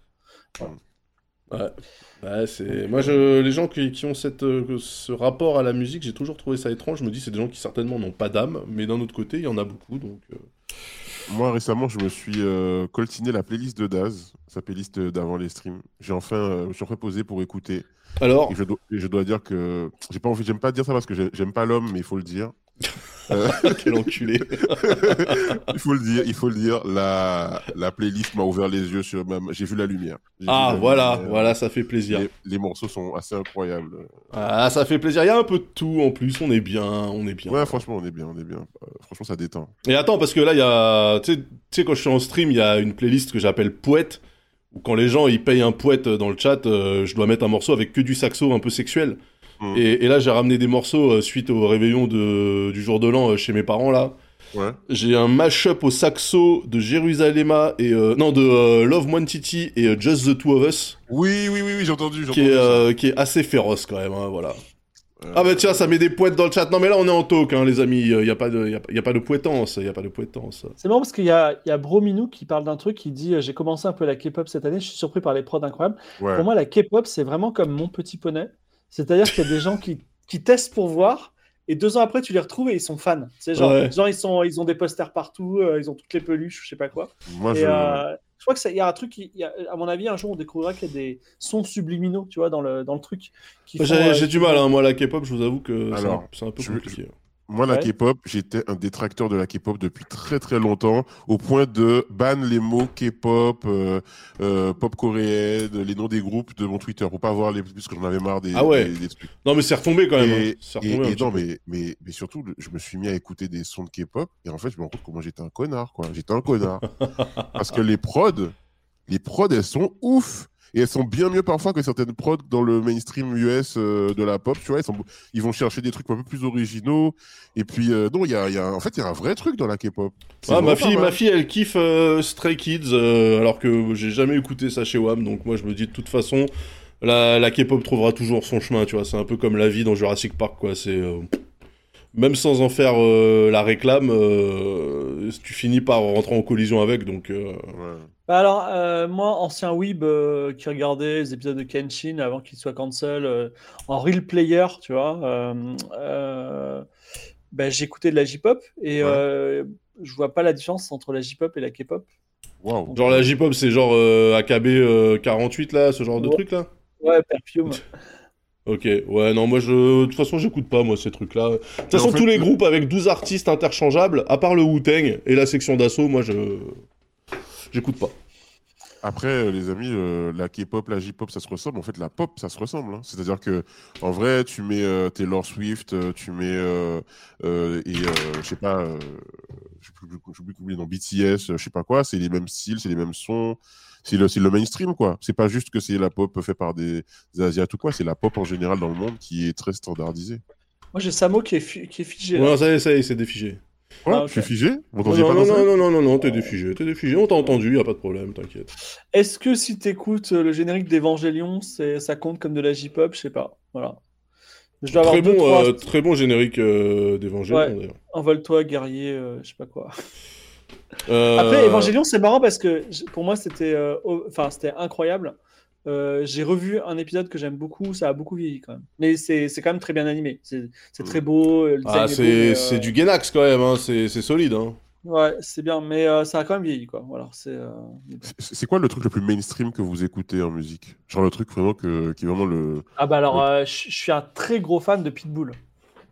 Ouais, c'est... Moi, les gens qui, ont euh, ce rapport à la musique, j'ai toujours trouvé ça étrange. Je me dis, c'est des gens qui certainement n'ont pas d'âme, mais d'un autre côté, il y en a beaucoup. Donc, euh, Moi, récemment, je me suis euh, coltiné la playlist de Daz, sa playlist d'avant les streams. J'ai enfin, euh, je me suis enfin posé pour écouter. Alors, Et je, dois, je dois dire que j'ai pas envie, j'aime pas dire ça parce que j'ai- j'aime pas l'homme, mais il faut le dire. Euh, quel enculé. il faut le dire, il faut le dire. La, la playlist m'a ouvert les yeux sur ma... J'ai vu la lumière. Ah, la voilà, lumière. voilà, ça fait plaisir. Les, les morceaux sont assez incroyables. Ah, ça fait plaisir. Il y a un peu de tout en plus. On est bien, on est bien. Ouais, franchement, on est bien, on est bien. Euh, franchement, ça détend. Et attends, parce que là, il y a. Tu sais- tu sais, quand je suis en stream, il y a une playlist que j'appelle Poète. Où quand les gens ils payent un poète dans le chat, euh, je dois mettre un morceau avec que du saxo un peu sexuel. Mm. Et, et là, j'ai ramené des morceaux euh, suite au réveillon de, du jour de l'an euh, chez mes parents là. Ouais. J'ai un mash-up au saxo de Jérusalem et euh, non de euh, Love Titi et euh, Just the Two of Us Oui, oui, oui, oui j'ai entendu. qui est, entendu euh, qui est assez féroce quand même. hein, voilà. Euh, Ah bah tiens, ça met des poètes dans le chat. Non mais là on est en talk, hein, les amis. Il y a pas de, y a, pas- y a pas de poétance, il y a pas de poétance. C'est marrant parce qu'il y a, il y a Brominou qui parle d'un truc qui dit euh, J'ai commencé un peu la K-pop cette année, je suis surpris par les prods incroyables. ouais. Pour moi, la K-pop, c'est vraiment comme mon petit poney. C'est-à-dire qu'il y a des gens qui, qui testent pour voir, et deux ans après, tu les retrouves et ils sont fans. C'est genre, Ouais. genre ils, sont, ils ont des posters partout, euh, ils ont toutes les peluches, je sais pas quoi. Moi, et je... euh, je crois que ça- il y a un truc, qui- y a- à mon avis, un jour, on découvrira qu'il y a des sons subliminaux, tu vois, dans le, dans le truc. qui font, J'ai euh, j'ai du mal, hein, moi la K-pop, je vous avoue que c'est un- un, peu je- compliqué. Moi, la Ouais. K-pop, j'étais un détracteur de la K-pop depuis très très longtemps, au point de ban les mots K-pop, euh, euh, pop coréenne, les noms des groupes de mon Twitter, pour pas avoir les parce que j'en avais marre des, Ah ouais. des, des trucs. Non mais c'est retombé quand même. hein. Et, retombé non, mais, mais, mais surtout, je me suis mis à écouter des sons de K-pop, et en fait, je me rends compte comment j'étais un connard, quoi. J'étais un connard. Parce que les prods, les prods, elles sont ouf. Et elles sont bien mieux parfois que certaines prods dans le mainstream US euh, de la pop, tu vois. Ils, sont, ils vont chercher des trucs un peu plus originaux. Et puis, euh, non, il y a, y a, en fait, il y a un vrai truc dans la K-pop. Ah, ma fille, ma fille, elle kiffe euh, Stray Kids, alors que j'ai jamais écouté ça chez Wham, donc moi je me dis de toute façon, la, la K-pop trouvera toujours son chemin, tu vois. C'est un peu comme la vie dans Jurassic Park, quoi. C'est même sans en faire euh, la réclame, euh, tu finis par rentrer en collision avec, donc. euh, Ouais. Bah alors, moi, ancien weeb qui regardait les épisodes de Kenshin avant qu'il soit cancel, en real player, tu vois, bah, j'écoutais de la J-pop et Ouais. je vois pas la différence entre la J-pop et la K-pop. Genre la J-pop, c'est genre AKB euh, 48 là, ce genre de truc là? Ouais, Perfume. Ok, ouais, non, moi je. De toute façon, j'écoute pas, moi, ces trucs-là. De toute façon, en fait, tous les le- groupes avec 12 artistes interchangeables, à part le Wu-Tang et la section d'assaut, moi je. J'écoute pas. Après, euh, les amis, euh, la K-pop, la J-pop, ça se ressemble. En fait, la pop, ça se ressemble. hein. C'est-à-dire que, en vrai, tu mets euh, Taylor Swift, euh, tu mets euh, et je sais pas, je sais plus, je sais plus BTS, je sais pas quoi. C'est les mêmes styles, c'est les mêmes sons. C'est le, c'est le mainstream, quoi. C'est pas juste que c'est la pop fait par des, des Asiates ou quoi. C'est la pop en général dans le monde qui est très standardisée. Moi, j'ai Samo qui est, fi- qui est figé. là. Ouais, ça y est, ça y est, c'est défigé. Ouais, Ah, ok. je suis figé. Non, non, pas non, danser non, non, non, non, t'es défigé, t'es défigé. On t'a entendu, y a pas de problème, t'inquiète. Est-ce que si t'écoutes euh, le générique d'Evangelion, c'est- ça compte comme de la J-pop? Je sais pas. Voilà. Je dois avoir Très deux, bon, trois- euh, très bon générique euh, d'Evangelion, Ouais. d'ailleurs. Envole-toi, guerrier, euh, je sais pas quoi. Euh, Après, Evangelion, c'est marrant parce que pour moi, c'était euh, au- enfin, c'était incroyable. Euh, j'ai revu un épisode que j'aime beaucoup, ça a beaucoup vieilli quand même. Mais c'est c'est quand même très bien animé. C'est c'est très beau. Ah, c'est euh, du Genax quand même, hein. c'est c'est solide. Hein. Ouais, c'est bien, mais euh, ça a quand même vieilli quoi. Voilà, c'est. euh, quoi le truc le plus mainstream que vous écoutez en musique? Genre le truc vraiment que, qui est vraiment le. Ah bah alors, euh, je suis un très gros fan de Pitbull.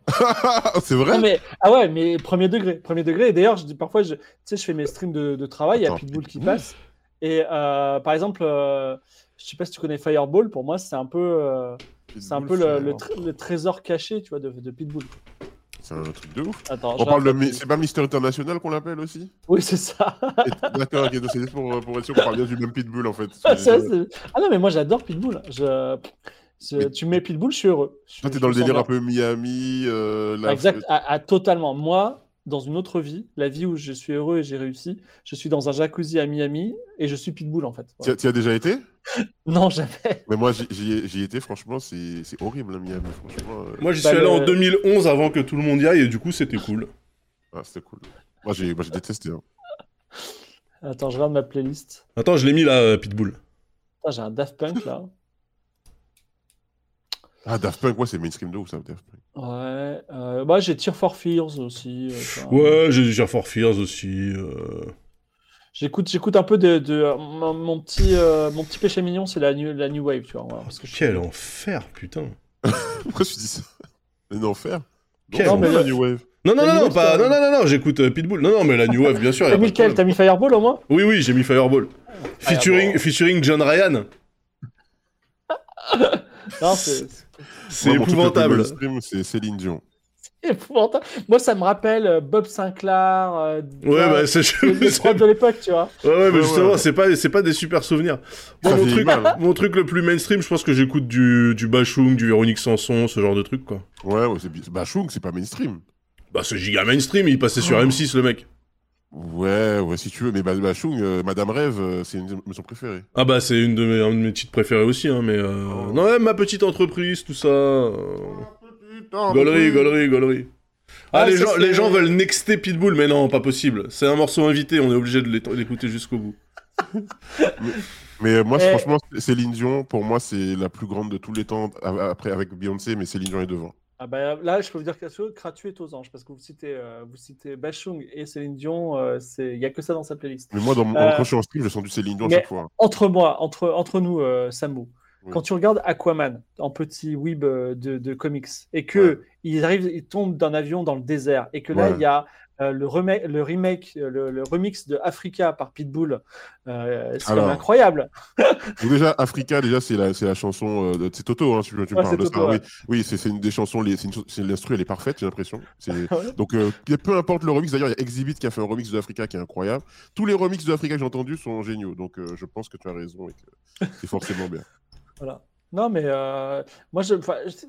c'est vrai Non, mais, ah ouais, mais premier degré, premier degré. Et d'ailleurs, parfois, je, tu sais, je fais mes streams de, de travail, il y a Pitbull qui passe. Et euh, par exemple, euh, je sais pas si tu connais Fireball, pour moi, c'est un peu, euh, c'est un peu le, le tr- le trésor caché, tu vois, de, de Pitbull. C'est un truc de ouf. Attends, On parle de. C'est pas Mister International qu'on l'appelle aussi? Oui, c'est ça. D'accord, ok, donc c'est pour, pour être sûr qu'on parle bien du même Pitbull en fait. Ah, ah non, mais moi j'adore Pitbull. Je... Mais- Tu mets Pitbull, je suis heureux. Je- Toi, t'es dans le délire bien. un peu Miami. Euh, la- Exact, à, à totalement. Moi, dans une autre vie, la vie où je suis heureux et j'ai réussi, je suis dans un jacuzzi à Miami et je suis Pitbull en fait. Tu Voilà. as, tu as déjà été? Non, jamais. Mais moi, j'y- j'y ai- j'y étais, franchement, c'est horrible, hein, Miami. Franchement, euh, Moi, j'y Bah, suis allé le- en 2011 avant que tout le monde y aille et du coup, c'était cool. ah, c'était cool. Moi, j'ai moi, j'ai détesté. hein. Attends, je regarde ma playlist. Attends, je l'ai mis là, euh, Pitbull. J'ai un Daft Punk là. Ah, Daft Punk, ouais, c'est mainstream de ouf, ça, Daft Punk. Ouais. Euh, bah, j'ai Tear for Fears aussi. euh, ça. Ouais, j'ai déjà For Fears aussi. euh. J'écoute, j'écoute un peu de, de- mon, mon petit, euh, mon petit péché mignon, c'est la new, la new wave, tu vois. voilà, parce que je- Quel enfer, putain. Pourquoi tu dis ça? Un enfer? Quel Non, enfer. mais la New Wave. Non, non, non, pas... non, non, non, non, j'écoute euh, Pitbull. Non, non, mais la New Wave, bien sûr. T'as mis problème. T'as mis Fireball au moins? Oui, oui, j'ai mis Fireball. Featuring, bon. featuring John Ryan. Non, c'est épouvantable. C'est Céline Dion. c'est épouvantable. Moi, ça me rappelle euh, Bob Sinclair. euh, Ouais, vois, bah, c'est... de l'époque, tu vois. Ouais, ouais, mais justement, ouais. c'est pas, c'est pas des super souvenirs. Moi, mon, truc, hein. mon truc le plus mainstream, je pense que j'écoute du, du Bachung, du Véronique Sanson, ce genre de truc, quoi. Ouais, ouais, Shung, c'est pas mainstream. Bah, c'est giga mainstream, il passait sur Oh. M6, le mec. Ouais, ouais, si tu veux, mais bah, bah, Shung, euh, Madame Rêve, euh, c'est une de mes préférées. Ah bah, c'est une de mes, un de mes titres préférés aussi, hein, mais... Euh... Oh. Non, même ma petite entreprise, tout ça... euh, Putain, Gaulerie, mais- gaulerie, gaulerie. Ah, Ah, les, gens, les gens veulent nexter Pitbull, mais non, pas possible. C'est un morceau invité, on est obligé de l'é- l'écouter jusqu'au bout. Mais euh, moi, Eh. franchement, Céline Dion, pour moi, c'est la plus grande de tous les temps, après avec Beyoncé, mais Céline Dion est devant. Ah bah, là, je peux vous dire chose, Kratu est aux anges, parce que vous citez, euh, vous citez Bachung et Céline Dion, euh, il n'y a que ça dans sa playlist. Mais moi, dans mon... Euh, stream, je sens du Céline Dion à chaque fois. Entre moi, entre, entre nous, euh, Samou, Oui. quand tu regardes Aquaman en petit weeb euh, de, de comics, et que Ouais. il arrive, il tombe d'un avion dans le désert, et que là, Ouais. il y a euh, le, remake, le remake, euh, le, le remix de Africa par Pitbull, euh, c'est quand même Alors. incroyable. Déjà, Africa, déjà, c'est la, c'est la chanson euh, de... C'est Toto, hein, si tu, tu me parles de Toto, ça. ouais. Oui, oui c'est c'est une des chansons, l'instru, elle est parfaite, j'ai l'impression. Donc, euh, peu importe le remix, d'ailleurs, il y a Exhibit qui a fait un remix de Africa qui est incroyable. Tous les remixes de Africa que j'ai entendus sont géniaux, donc euh, je pense que tu as raison et que c'est forcément bien. Voilà. Non, mais euh, moi, je-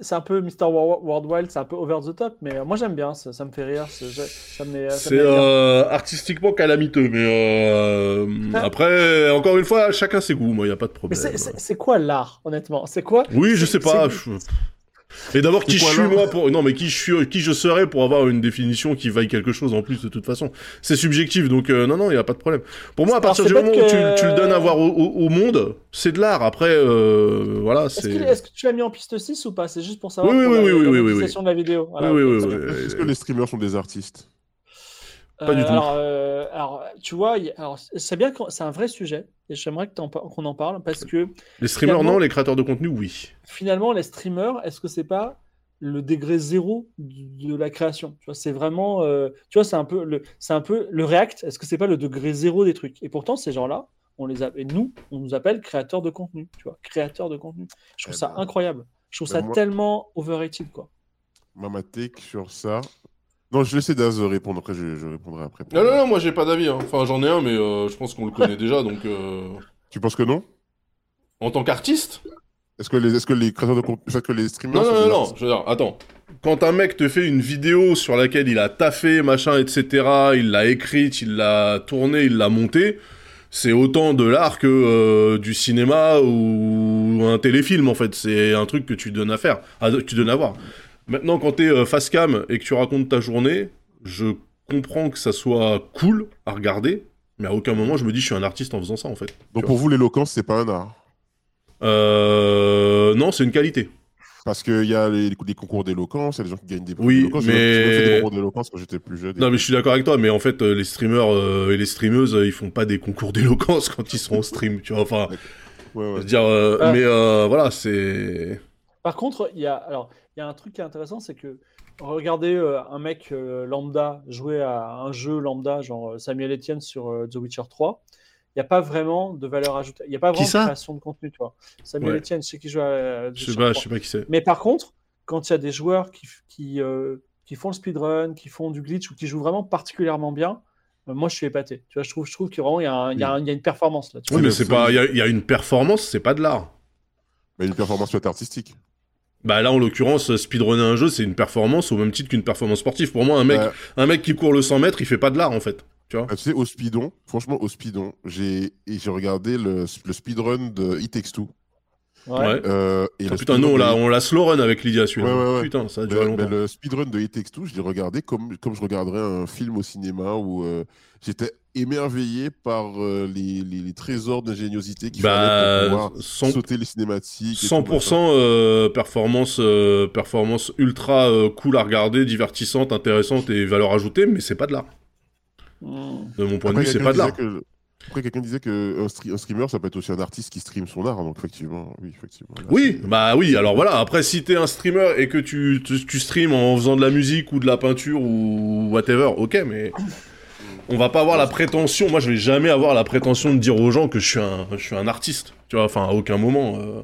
c'est un peu Mr. World Wild, c'est un peu over the top, mais euh, moi j'aime bien, ça, ça me fait rire. c'est- euh, artistiquement calamiteux, mais euh, Ah. après, encore une fois, chacun ses goûts, moi, il a pas de problème. c'est- quoi l'art, honnêtement? C'est quoi? Oui, je sais pas. Et d'abord, qui je suis moi pour non mais qui je suis, qui je serais pour avoir une définition qui vaille quelque chose en plus de toute façon. C'est subjectif, donc euh, non non, il y a pas de problème. Pour moi, à partir du moment où tu, que- tu le donnes à voir au, au- au monde, c'est de l'art. Après, euh, voilà, Est-ce c'est. est-ce que tu l'as mis en piste 6 ou pas? C'est juste pour savoir Oui, oui, pour oui, la, oui, la oui, oui, oui. monétisation de la vidéo. Voilà, Oui, oui, oui, oui, Est-ce oui. que les streamers sont des artistes? Pas du Euh, tout. Alors, euh, alors, tu vois, c'est bien, que- c'est un vrai sujet, et j'aimerais qu'on en parle parce que Les streamers non, les créateurs de contenu oui. finalement, les streamers, est-ce que c'est pas le degré zéro de la création? Tu vois, c'est vraiment, euh, tu vois, c'est un peu le, c'est un peu le React. Est-ce que c'est pas le degré zéro des trucs? Et pourtant, ces gens-là, on les a, et nous, on nous appelle créateurs de contenu. Tu vois, créateurs de contenu. Je trouve Eh ça ben. incroyable. Je trouve Ben ça moi- tellement overrated, quoi. Moi, ma take sur ça. Non, je vais laisser Daz répondre, après je, je répondrai après. Non non non, moi j'ai pas d'avis. hein. Enfin, j'en ai un, mais euh, je pense qu'on le connaît déjà, donc euh, Tu penses que non? en tant qu'artiste? Est-ce que les, est-ce que les créateurs de contenu, est-ce que les streamers Non, non, non, non, je veux dire, attends. Quand un mec te fait une vidéo sur laquelle il a taffé, machin, etc., il l'a écrite, il l'a tournée, il l'a montée, c'est autant de l'art que euh, du cinéma ou un téléfilm, en fait. C'est un truc que tu donnes à faire, à, que tu donnes à voir. Maintenant, quand t'es euh, face cam et que tu racontes ta journée, je comprends que ça soit cool à regarder, mais à aucun moment je me dis je suis un artiste en faisant ça, en fait. Donc pour vous, l'éloquence, c'est pas un art Euh... Non, c'est une qualité. Parce qu'il y a les, les concours d'éloquence, il y a des gens qui gagnent des prix Oui, d'éloquence. J'ai mais- des concours d'éloquence quand j'étais plus jeune. Non, mais je suis d'accord avec toi, mais en fait, euh, les streamers euh, et les streameuses, ils font pas des concours d'éloquence quand ils sont en stream, tu vois. Enfin, Ouais, je ouais. veux dire, euh, Ah. mais euh, voilà, c'est. Par contre, il y a, alors, il y a un truc qui est intéressant, c'est que regardez euh, un mec euh, lambda jouer à un jeu lambda, genre euh, Samuel Etienne sur euh, The Witcher 3. Il n'y a pas vraiment de valeur ajoutée. Il n'y a pas vraiment de création de contenu, tu vois. Samuel Ouais. Etienne, je sais qui joue à The Je sais Witcher pas, 3. je sais pas qui c'est. Mais par contre, quand il y a des joueurs qui, qui, euh, qui font le speedrun, qui font du glitch ou qui jouent vraiment particulièrement bien, euh, moi je suis épaté. Tu vois, je trouve, je trouve qu'il y, a un- il y a un- il y a une performance là. Oui, mais c'est pas. Il y, a- il y a une performance, c'est pas de l'art. Mais une performance peut être artistique. Bah là, en l'occurrence, speedrunner un jeu, c'est une performance au même titre qu'une performance sportive. Pour moi, un mec, Euh, un mec qui court le 100 mètres, il fait pas de l'art en fait. Tu vois? Ah, tu sais, au speedon, franchement, au speedon, j'ai et j'ai regardé le, le speedrun de It Takes Two. Ouais. Euh, et le putain, non, de- l'a, on l'a slow run avec Lydia celui-là. Ouais, ouais, ouais. Putain, ça a duré mais longtemps. le speedrun de It Takes Two, je l'ai regardé comme, comme je regarderais un film au cinéma où euh, j'étais émerveillé par euh, les, les, les trésors d'ingéniosité fallait Bah, pour pouvoir 100%, sauter les cinématiques. et tout, 100% euh, performance, euh, performance ultra euh, cool à regarder, divertissante, intéressante et valeur ajoutée, mais c'est pas de l'art. Mm. De mon point de vue, c'est pas de l'art. que- Après, quelqu'un disait qu'un stre- un streamer, ça peut être aussi un artiste qui stream son art. Donc, effectivement, oui, effectivement. Là, Oui, bah oui, alors voilà, après si t'es un streamer et que tu, tu, tu streams en faisant de la musique ou de la peinture ou whatever, ok, mais on va pas avoir la prétention, moi je vais jamais avoir la prétention de dire aux gens que je suis un, je suis un artiste, tu vois, enfin à aucun moment. euh.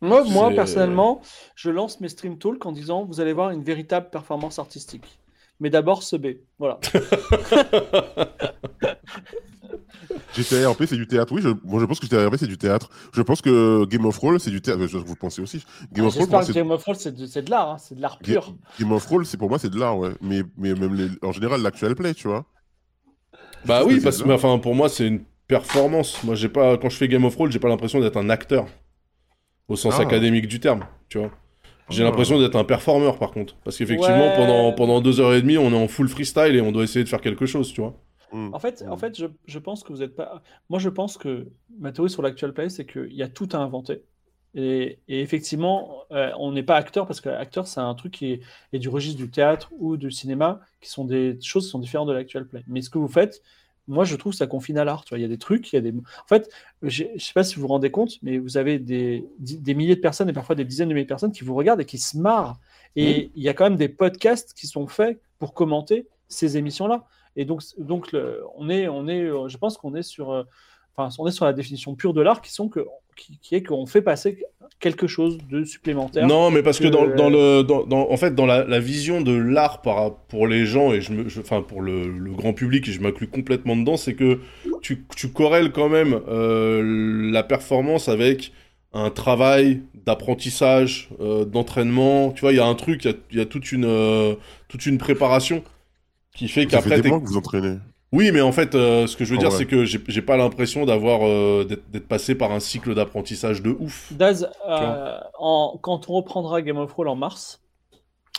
Moi, moi, C'est- personnellement, je lance mes Stream Talk en disant vous allez voir une véritable performance artistique. Mais d'abord, ce B. Voilà. GTA RP, c'est du théâtre. Oui, je, moi, je pense que GTA RP, c'est du théâtre. Je pense que Game of Thrones, c'est du théâtre. Je- Vous pensez aussi. Game of Thrones, J'espère moi, que c'est Game of Thrones, c'est de, c'est de l'art. hein, C'est de l'art pur. Game of Thrones, c'est pour moi, c'est de l'art, ouais. Mais, mais même les- en général, l'actuel play, tu vois. Bah oui, que parce que enfin pour moi c'est une performance. Moi j'ai pas, quand je fais Game of Thrones, j'ai pas l'impression d'être un acteur au sens Ah. académique du terme, tu vois. J'ai Ah. l'impression d'être un performeur par contre, parce qu'effectivement Ouais. pendant pendant deux heures et demie on est en full freestyle et on doit essayer de faire quelque chose, tu vois. Mm. En fait, en fait je, je pense que vous êtes pas. Moi, je pense que ma théorie sur l'actual play, c'est qu'il y a tout à inventer. Et, et effectivement, euh, on n'est pas acteur parce que acteur, c'est un truc qui est, est du registre du théâtre ou du cinéma, qui sont des choses qui sont différentes de l'actual play. Mais ce que vous faites, moi, je trouve que ça confine à l'art. Il y a des trucs, il y a des. En fait, je sais pas si vous vous rendez compte, mais vous avez des, des milliers de personnes et parfois des dizaines de milliers de personnes qui vous regardent et qui se marrent. Et il y a quand même des podcasts qui sont faits pour commenter ces émissions-là. Et donc, donc le- on est, on est, je pense qu'on est sur, euh, enfin, on est sur la définition pure de l'art qui sont que, qui, qui est qu'on fait passer quelque chose de supplémentaire. Non, mais parce que que- dans, dans le, dans, dans- en fait, dans la, la vision de l'art par, pour les gens et je me, je- enfin pour le, le grand public et je m'inclus complètement dedans, c'est que tu, tu corrèles quand même euh, la performance avec un travail d'apprentissage, euh, d'entraînement. Tu vois, il y a un truc, il y a, il y a toute une, euh, toute une préparation qui fait Ça qu'après fait des mois que vous entraînez. Oui, mais en fait, euh, ce que je veux dire, vrai. c'est que j'ai j'ai pas l'impression d'avoir euh, d'être passé par un cycle d'apprentissage de ouf. Daz, euh, en- quand on reprendra Game of Thrones en mars,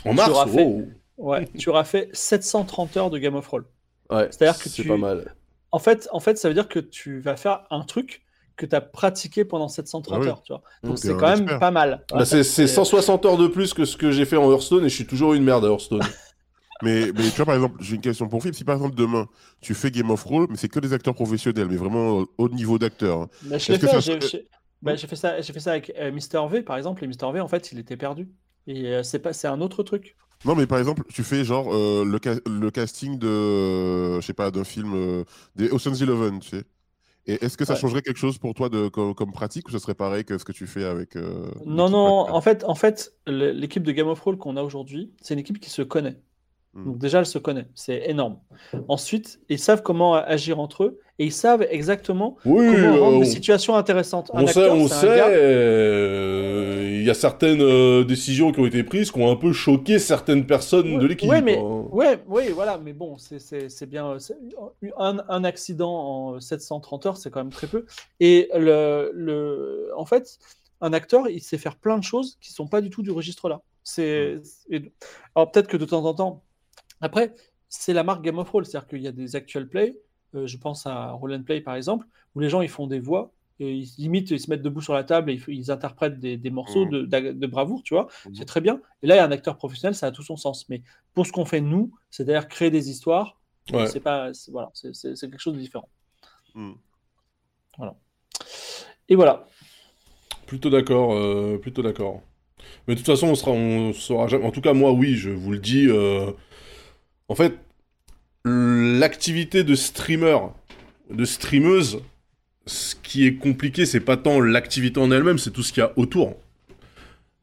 En mars, auras fait- oh. ouais, tu auras fait 730 heures de Game of Thrones. Ouais, C'est-à-dire que c'est tu- pas mal. En fait, en fait, ça veut dire que tu vas faire un truc que tu as pratiqué pendant 730 Ah oui. heures. Tu vois. Donc c'est quand même pas mal. Bah, c'est c'est 160 heures de plus que ce que j'ai fait en Hearthstone et je suis toujours une merde à Hearthstone. Mais, mais tu vois, par exemple, j'ai une question pour Philippe. Si par exemple demain, tu fais Game of Thrones, mais c'est que des acteurs professionnels, mais vraiment haut niveau d'acteurs. hein. Bah, je l'ai fait, j'ai bah, fait ça, j'ai fait ça avec euh, Mister V par exemple. Et Mister V en fait, il était perdu. Et euh, c'est pas, un autre truc. Non, mais par exemple, tu fais genre euh, le, ca- le casting de, euh, je sais pas, d'un film des Ocean's Eleven, tu sais. Et est-ce que ça Ouais. changerait quelque chose pour toi de, comme, comme pratique ou ce serait pareil que ce que tu fais avec. euh, Non, non. En fait, en fait, l'équipe de Game of Thrones qu'on a aujourd'hui, c'est une équipe qui se connaît. Hmm. Donc déjà, elle se connaît. C'est énorme. Ensuite, ils savent comment agir entre eux et ils savent exactement Oui, comment euh, rendre on, des situations intéressantes. Un on sait, acteur, on sait. euh, Il y a certaines euh, décisions qui ont été prises qui ont un peu choqué certaines personnes de l'équipe. Ouais, mais hein. ouais, ouais, voilà, mais bon, c'est- bien. euh, Un, un accident en 730 heures, c'est quand même très peu. Et le, le, en fait, un acteur, il sait faire plein de choses qui sont pas du tout du registre là. C'est, et- alors peut-être que de temps en temps, après, c'est la marque Game of Thrones, c'est-à-dire qu'il y a des actual play. euh, je pense à Roll and Play par exemple, où les gens ils font des voix. Et ils limite, ils se mettent debout sur la table et ils, interprètent des, des morceaux Mhm. de, bravoure, tu vois. Mhm. C'est très bien. Et là, il y a un acteur professionnel, ça a tout son sens. Mais pour ce qu'on fait nous, c'est-à-dire créer des histoires, Ouais. c'est pas, voilà, c'est quelque chose de différent. Hmm. Et voilà. Plutôt d'accord, euh, plutôt d'accord. Mais de toute façon, on sera, on saura jamais. En tout cas, moi, oui, je vous le dis. euh, En fait, l'activité de streamer, de streameuse, ce qui est compliqué, c'est pas tant l'activité en elle-même, c'est tout ce qu'il y a autour.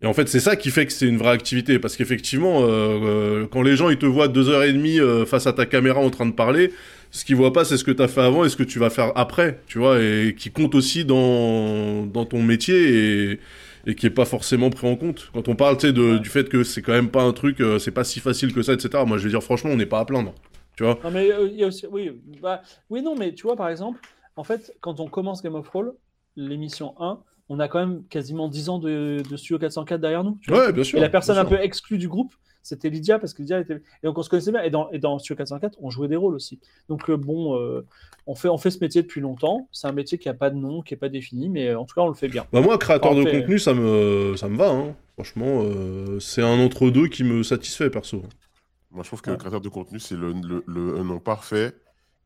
Et en fait, c'est ça qui fait que c'est une vraie activité. Parce qu'effectivement, euh, euh, quand les gens ils te voient deux heures et demie euh, face à ta caméra en train de parler, ce qu'ils voient pas, c'est ce que tu as fait avant et ce que tu vas faire après, tu vois, et qui compte aussi dans, ton métier et qui est pas forcément pris en compte. Quand on parle, tu sais, de- du fait que c'est quand même pas un truc, euh, c'est pas si facile que ça, etc. Moi, je veux dire, franchement, on n'est pas à plaindre, tu vois. Non, mais euh, il y a aussi. Oui, bah, oui, non, mais tu vois, par exemple, en fait, quand on commence Game of Thrones, l'émission 1, on a quand même quasiment 10 ans de, de Studio 404 derrière nous. tu vois. Ouais, bien sûr. Et la personne un peu exclue du groupe, c'était Lydia, parce que Lydia était. Et donc on se connaissait bien. Et dans, et dans Studio 404, on jouait des rôles aussi. Donc euh, bon, euh, on, fait, on fait ce métier depuis longtemps. C'est un métier qui n'a pas de nom, qui n'est pas défini, mais euh, en tout cas, on le fait bien. Bah moi, créateur de contenu, ça me, ça me va. Hein. Franchement, euh, c'est un entre-deux qui me satisfait, perso. Moi, je trouve que Ouais. créateur de contenu, c'est le, le, le- un nom parfait,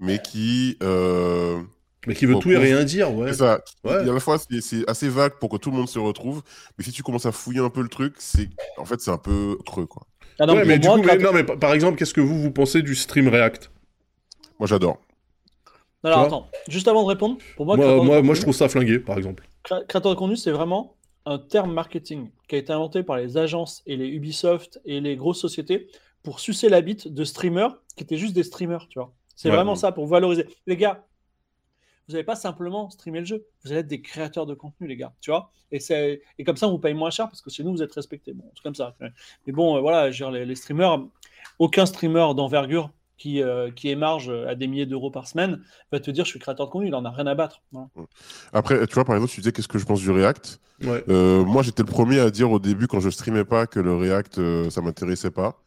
mais qui. euh, Mais qui veut Bon, tout et rien dire, ouais. c'est ça. Ouais. Et à la fois, c'est- c'est assez vague pour que tout le monde se retrouve, mais si tu commences à fouiller un peu le truc, c'est en fait, c'est un peu creux, quoi. Ah non, ouais, mais du moi, coup, mais- créateur- non, mais par- exemple, qu'est-ce que vous, vous pensez du stream React? Moi, j'adore. Alors attends, juste avant de répondre, pour moi, Moi, moi, je trouve ça flingué, par exemple. Cré- Créateur de contenu, c'est vraiment un terme marketing qui a été inventé par les agences et les Ubisoft et les grosses sociétés pour sucer la bite de streamers qui étaient juste des streamers, tu vois. C'est Ouais. vraiment ça pour valoriser. Les gars, vous n'allez pas simplement streamer le jeu, vous allez être des créateurs de contenu, les gars, tu vois. Et, c'est- et comme ça, on vous paye moins cher parce que chez nous, vous êtes respectés. Bon, c'est comme ça. Mais bon, euh, voilà, je veux dire, les, les streamers, aucun streamer d'envergure qui, euh, qui émarge à des milliers d'euros par semaine va te dire je suis créateur de contenu, il en a rien à battre. Voilà. Après, tu vois, par exemple, tu disais qu'est-ce que je pense du React? Ouais. Euh, moi, j'étais le premier à dire au début, quand je streamais pas, que le React, euh, ça m'intéressait pas.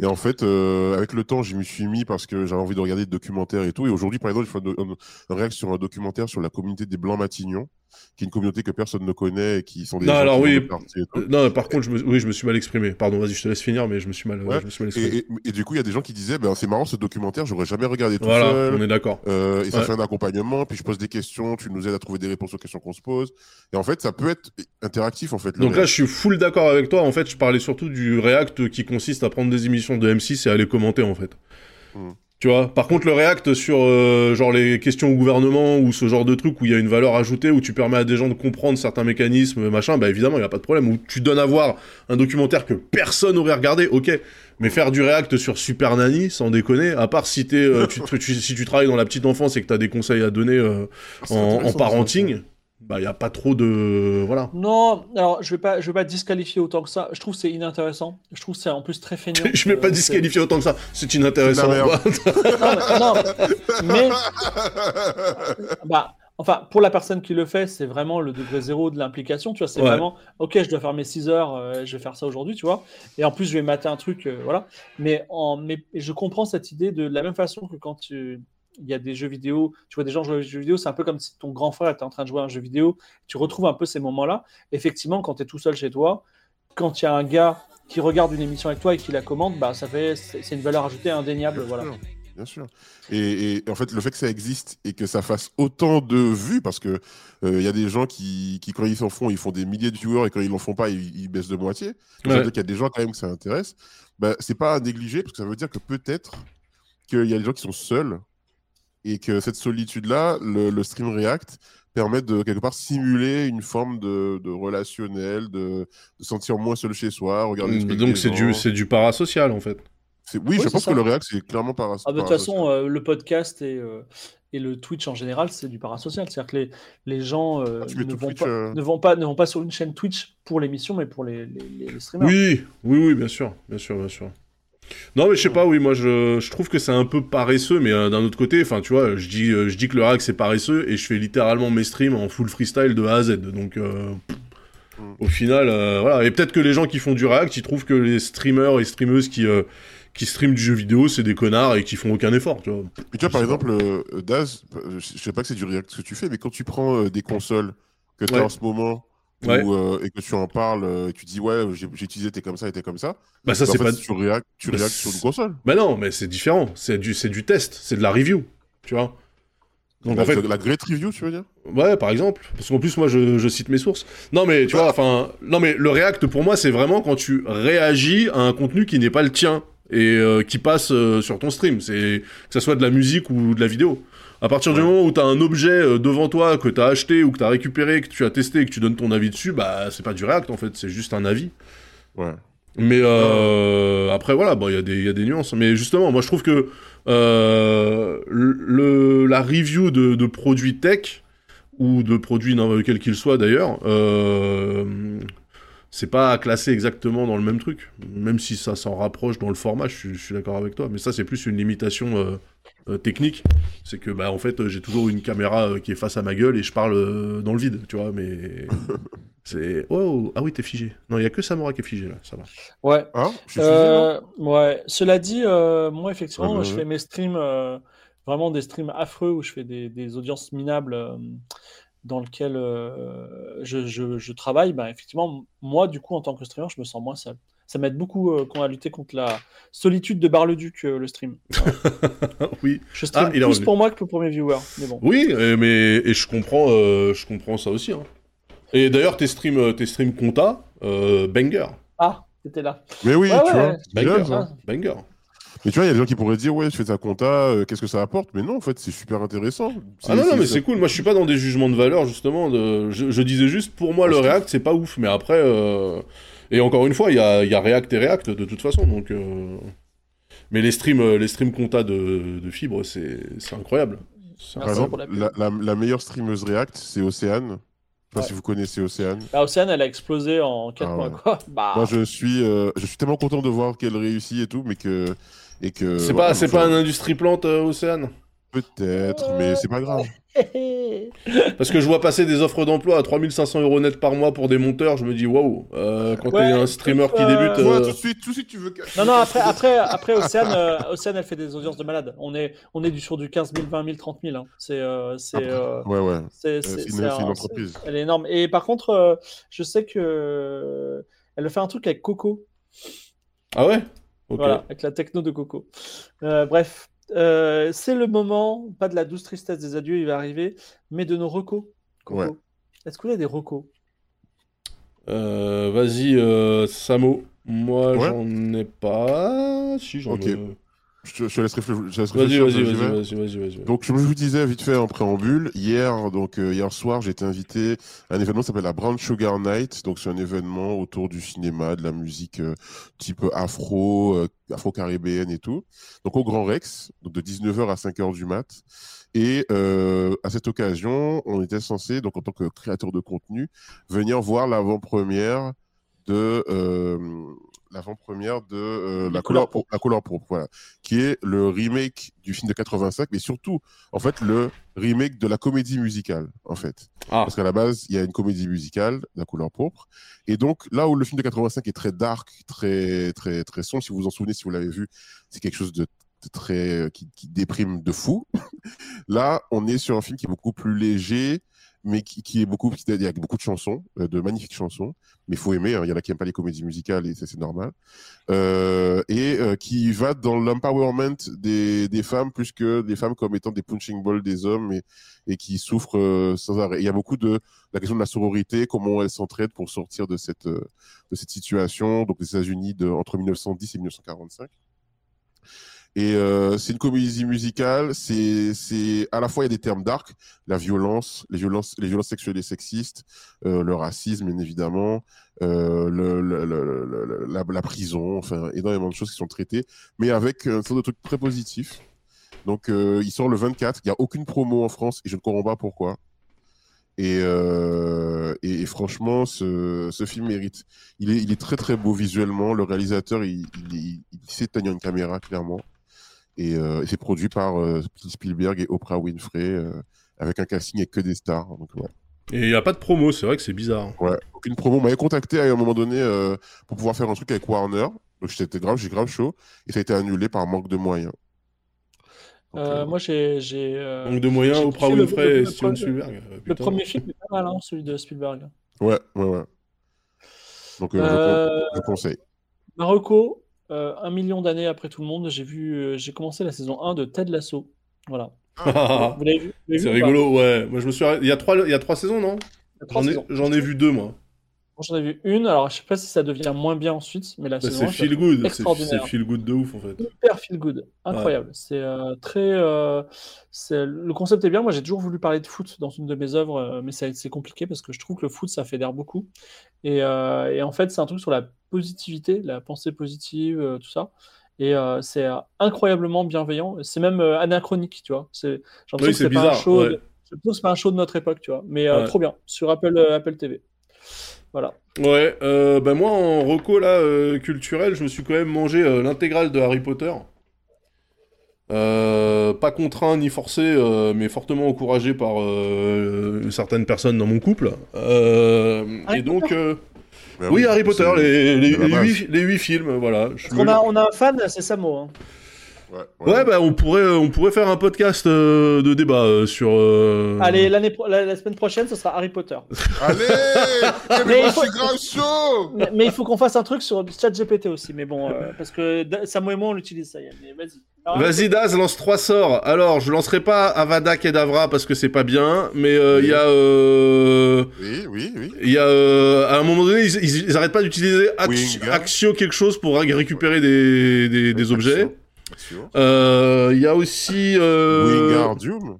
Et en fait, euh, avec le temps, j'y me suis mis parce que j'avais envie de regarder des documentaires et tout. Et aujourd'hui, par exemple, je fais un, un- sur un documentaire sur la communauté des Blancs Matignon, qui est une communauté que personne ne connaît et qui sont des Non, gens alors qui oui. Euh, Non, par contre, je me... oui, je me suis mal exprimé. Pardon, vas-y, je te laisse finir, mais je me suis mal, Ouais. je me suis mal exprimé. Et, et- et du coup, il y a des gens qui disaient, ben, c'est marrant ce documentaire, j'aurais jamais regardé tout Voilà, seul. on est d'accord. Euh, et ça Ouais. fait un accompagnement, puis je pose des questions, tu nous aides à trouver des réponses aux questions qu'on se pose. Et en fait, ça peut être interactif, en fait. Donc là, je suis full d'accord avec toi. En fait, je parlais surtout du React qui consiste à prendre des émissions de M6 et à les commenter, en fait. Hmm. Tu vois Par contre, le React sur euh, genre les questions au gouvernement ou ce genre de truc où il y a une valeur ajoutée, où tu permets à des gens de comprendre certains mécanismes, machin, bah évidemment, il n'y a pas de problème. Où tu donnes à voir un documentaire que personne n'aurait regardé, ok. Mais faire du React sur Super Nanny, sans déconner, à part si, t'es, euh, tu, tu- si tu travailles dans la petite enfance et que tu as des conseils à donner euh, en, parenting, bah il n'y a pas trop de... Voilà. Non, alors je vais pas, je vais pas disqualifier autant que ça. Je trouve que c'est inintéressant. Je trouve que c'est en plus très feignant. Je ne vais pas Euh, disqualifier autant que ça, c'est inintéressant. Non, mais, non, mais bah, enfin, pour la personne qui le fait, c'est vraiment le degré zéro de l'implication. Tu vois, c'est Ouais. vraiment, ok, je dois faire mes 6 heures, euh, je vais faire ça aujourd'hui, tu vois. Et en plus, je vais mater un truc, euh, voilà. Mais, en, mais je comprends cette idée de, de la même façon que quand tu- il y a des jeux vidéo, tu vois des gens jouer à des jeux vidéo, c'est un peu comme si ton grand frère était en train de jouer à un jeu vidéo. Tu retrouves un peu ces moments-là. Effectivement, quand tu es tout seul chez toi, quand il y a un gars qui regarde une émission avec toi et qui la commande, bah, ça fait, c'est une valeur ajoutée indéniable. Voilà. sûr, Bien sûr. Et, et en fait, le fait que ça existe et que ça fasse autant de vues, parce que euh, il y a des gens qui, qui, quand ils s'en font, ils font des milliers de viewers et quand ils n'en font pas, ils, ils baissent de moitié. Ça Ouais. veut dire qu'il y a des gens quand même que ça intéresse. Bah, c'est pas à négliger parce que ça veut dire que peut-être qu'il y a des gens qui sont seuls et que cette solitude-là, le, le stream React permet de quelque part simuler une forme de, de relationnel, de, de sentir moins seul chez soi, regarder. que Donc c'est du, c'est du parasocial en fait. Oui, Oui, je pense ça. que le React c'est clairement par. Ah, bah, de toute façon, euh, le podcast et, euh, et le Twitch en général, c'est du parasocial. C'est-à-dire que les, les gens euh, Ah, ne, vont Twitch, pas, euh, ne, vont pas, ne vont pas sur une chaîne Twitch pour l'émission, mais pour les, les, les- les streamers. Oui, oui, oui, bien sûr, bien sûr, bien sûr. Non mais je sais pas, oui, moi je, je trouve que c'est un peu paresseux, mais euh, d'un autre côté, enfin tu vois, je dis, euh, je dis que le React c'est paresseux et je fais littéralement mes streams en full freestyle de A à Z, donc euh, Mm. au final, voilà. Et peut-être que les gens qui font du React, ils trouvent que les streamers et streameuses qui qui streament du jeu vidéo, c'est des connards et qui font aucun effort, tu vois. Mais tu vois, par exemple, Daz, je sais pas que c'est du React ce que tu fais, mais quand tu prends des consoles que tu as Ouais. en ce moment Ouais. euh, et que tu en parles, euh, tu dis ouais, j'ai utilisé, t'es comme ça, et t'es comme ça. Bah ça bah, c'est fait, pas. tu React, tu Bah, sur une console. Bah non, mais c'est différent. C'est du, c'est du test, c'est de la review, tu vois. Donc la, en fait, la Great Review, tu veux dire? Ouais, par exemple. Parce qu'en plus, moi, je, je cite mes sources. Non, mais tu vois, enfin, non, mais le React, pour moi, c'est vraiment quand tu réagis à un contenu qui n'est pas le tien et euh, qui passe sur ton stream. C'est que ça soit de la musique ou de la vidéo. À partir du moment où tu as un objet euh, devant toi que tu as acheté ou que tu as récupéré, que tu as testé et que tu donnes ton avis dessus, bah c'est pas du React en fait, c'est juste un avis. Ouais. Mais euh, après voilà, bon il y, a des- il y a des nuances. Mais justement, moi je trouve que euh, le, la review de, de produits tech ou de produits quel qu'il soit d'ailleurs, euh, c'est pas classé exactement dans le même truc. Même si ça s'en rapproche dans le format, je, suis- je suis d'accord avec toi. Mais ça c'est plus une limitation technique. C'est que bah en fait euh, j'ai toujours une caméra euh, qui est face à ma gueule et je parle euh, dans le vide, tu vois. Mais c'est oh ah oui t'es figé. Non il y a que Samora qui est figé là, ça va. Ouais. Ah, je figé, Euh, ouais. Cela dit, euh, moi, effectivement, je ouais. fais mes streams, euh, vraiment des streams affreux où je fais des, des audiences minables euh, dans lesquelles euh, je, je- je travaille. Ben, effectivement, moi, du coup, en tant que streamer, je me sens moins seul. Ça m'aide beaucoup euh, quand on a lutté contre la solitude de Bar-le-Duc, euh, le stream. oui. Je stream Ah, il est plus pour moi que pour mes viewers. Mais bon. Oui, euh, mais et je comprends, euh, je comprends ça aussi. hein. Et d'ailleurs, tes streams, tes streams compta, euh, banger, Ah, t'étais là. Mais oui, Ouais, tu ouais. vois. banger, hein, banger. Mais tu vois, il y a des gens qui pourraient dire, ouais, je fais ta compta, euh, qu'est-ce que ça apporte? Mais non, en fait, c'est super intéressant. Ah non, non, mais c'est cool. Moi, je suis pas dans des jugements de valeur, justement. De... Je, je disais juste, pour moi, le React, c'est pas ouf. Mais après, euh, et encore une fois, il y a, il y a React et React de toute façon. Donc, euh, mais les streams, euh, les streams compta de, de fibre, c'est c'est incroyable. C'est Par exemple, la pub. la, la- la meilleure streameuse React, c'est Océane. Je sais pas Ouais. si vous connaissez Océane. La Océane, elle a explosé en 4 Ah mois, ouais. quoi. Bah, Moi, je suis, euh, je suis tellement content de voir qu'elle réussit et tout, mais que. Et que C'est voilà, pas, c'est enfin, pas un industrie plante, euh, Océane? Peut-être, mais c'est pas grave. Parce que je vois passer des offres d'emploi à 3500 euros net par mois pour des monteurs, je me dis waouh, euh, quand Ouais, t'es un streamer qui euh, débute. Euh, tout de suite, tout de suite, tu veux. Non, non, après, après, après Océane, euh, Océane, elle fait des audiences de malade. On est, on est du, sur du 15 000, 20 000, 30 000. hein. C'est, euh, c'est, euh, Ouais, ouais. c'est, c'est- une- entreprise. Elle est énorme. Et par contre, euh, je sais que euh, elle a fait un truc avec Coco. Ah ouais? Ok. Voilà, avec la techno de Coco. Euh, bref, euh, c'est le moment, pas de la douce tristesse des adieux, il va arriver, mais de nos recos. Ouais. Est-ce que vous avez des recos? Euh, Vas-y, euh, Samo. Moi, Ouais. j'en ai pas. Si, j'en ai. Je te laisse réfléchir. Vas-y, vas-y, vas-y. Donc, je vous disais vite fait en préambule, hier, donc euh, hier soir, j'ai été invité à un événement qui s'appelle la Brown Sugar Night. Donc, c'est un événement autour du cinéma, de la musique euh, type afro, euh, afro-caribéenne et tout. Donc, au Grand Rex, donc de 19h à 5h du mat. Et euh, à cette occasion, on était censé, donc en tant que créateur de contenu, venir voir l'avant-première de l'avant-première de euh, la couleur pour la couleur pourpre, voilà, qui est le remake du film de 85, mais surtout en fait le remake de la comédie musicale en fait, Ah, parce qu'à la base il y a une comédie musicale, la couleur pourpre, et donc là où le film de 85 est très dark, très très très sombre, si vous vous en souvenez, si vous l'avez vu, c'est quelque chose de de très qui, qui déprime de fou. Là, on est sur un film qui est beaucoup plus léger, mais qui, est beaucoup, il y a beaucoup de chansons, euh, de magnifiques chansons, mais il faut aimer, hein, il y en a qui n'aiment pas les comédies musicales et ça c'est normal, euh, et euh, qui va dans l'empowerment des, femmes plus que des femmes comme étant des punching balls des hommes et, qui souffrent sans arrêt. Il y a beaucoup de la question de la sororité, comment elles s'entraident pour sortir de cette, de cette situation, donc les États-Unis entre 1910 et 1945. Et euh, c'est une comédie musicale. C'est, à la fois il y a des termes dark, la violence, les violences, les violences sexuelles et sexistes, euh, le racisme bien évidemment, euh, la, prison, enfin énormément de choses qui sont traitées, mais avec un certain de trucs très positifs. Donc il sort le 24. Il y a aucune promo en France et je ne comprends pas pourquoi. Et, franchement, ce, film mérite. Il est, très très beau visuellement. Le réalisateur, il, il sait tenir une caméra clairement. Et, euh, et c'est produit par euh, Spielberg et Oprah Winfrey euh, avec un casting et que des stars. Donc, ouais. et il y a pas de promo, c'est vrai que c'est bizarre. Ouais, aucune promo. On m'avait contacté à un moment donné euh, pour pouvoir faire un truc avec Warner. Donc j'étais grave, j'ai grave chaud. Et ça a été annulé par manque de moyens. Donc, Euh, euh, Moi, j'ai. euh, Manque de moyens, Oprah Winfrey et Steven le- Spielberg. Le putain. premier film est pas mal, hein, celui de Spielberg. Ouais, ouais, ouais. Donc euh, je Euh, je conseille. Marocco, euh, un million d'années après tout le monde, j'ai vu, euh, j'ai commencé la saison 1 de Ted Lasso. Voilà. Vous l'avez vu, Vous l'avez c'est vu pas rigolo, ouais. Moi, je me suis. Il y a trois, il y a trois saisons, non? J'en ai, ai vu deux, moi. J'en ai vu une, alors je sais pas si ça devient moins bien ensuite, mais la Bah, saison c'est 1, je la feel good, c'est feel good de ouf en fait. hyper feel good, incroyable. C'est euh, très. euh, le concept est bien. Moi, j'ai toujours voulu parler de foot dans une de mes œuvres, euh, mais c'est compliqué parce que je trouve que le foot, ça fédère beaucoup. Et, euh, et en fait, c'est un truc sur la positivité, la pensée positive, tout ça. Et c'est incroyablement bienveillant. C'est même anachronique, tu vois. C'est, Oui, c'est pas un bizarre, show. ouais. de- que c'est pas un show de notre époque, tu vois. Mais Ouais. trop bien sur Apple, Apple TV. Voilà. Ouais, euh, bah moi en reco là euh, culturel, je me suis quand même mangé euh, l'intégrale de Harry Potter. Euh, pas contraint ni forcé, euh, mais fortement encouragé par euh, certaines personnes dans mon couple. Euh, et donc, euh, Bah oui, Harry Potter, les, les, c'est la les base. huit, les huit films, voilà. Je Parce me- qu'on a, on a un fan, c'est Samo. hein. Ouais, Ouais, bah on pourrait, on pourrait faire un podcast euh, de débat euh, sur. euh, Allez, l'année pro- la, la semaine prochaine, ce sera Harry Potter. Allez Mais Mais il moi, faut- je suis grave chaud mais, mais il faut qu'on fasse un truc sur ChatGPT aussi. Mais bon, euh, parce que Samo et moi, on l'utilise, ça y est. Mais vas-y. Vas-y Daz, lance trois sorts. Alors, je lancerai pas Avada Kedavra parce que c'est pas bien, mais euh, il Oui. y a, euh, Oui, oui, oui. il y a, euh, à un moment donné, ils, ils, ils arrêtent pas d'utiliser. Axio quelque chose pour ré- récupérer des, des, des objets. Euh, Il y a aussi, euh... Wingardium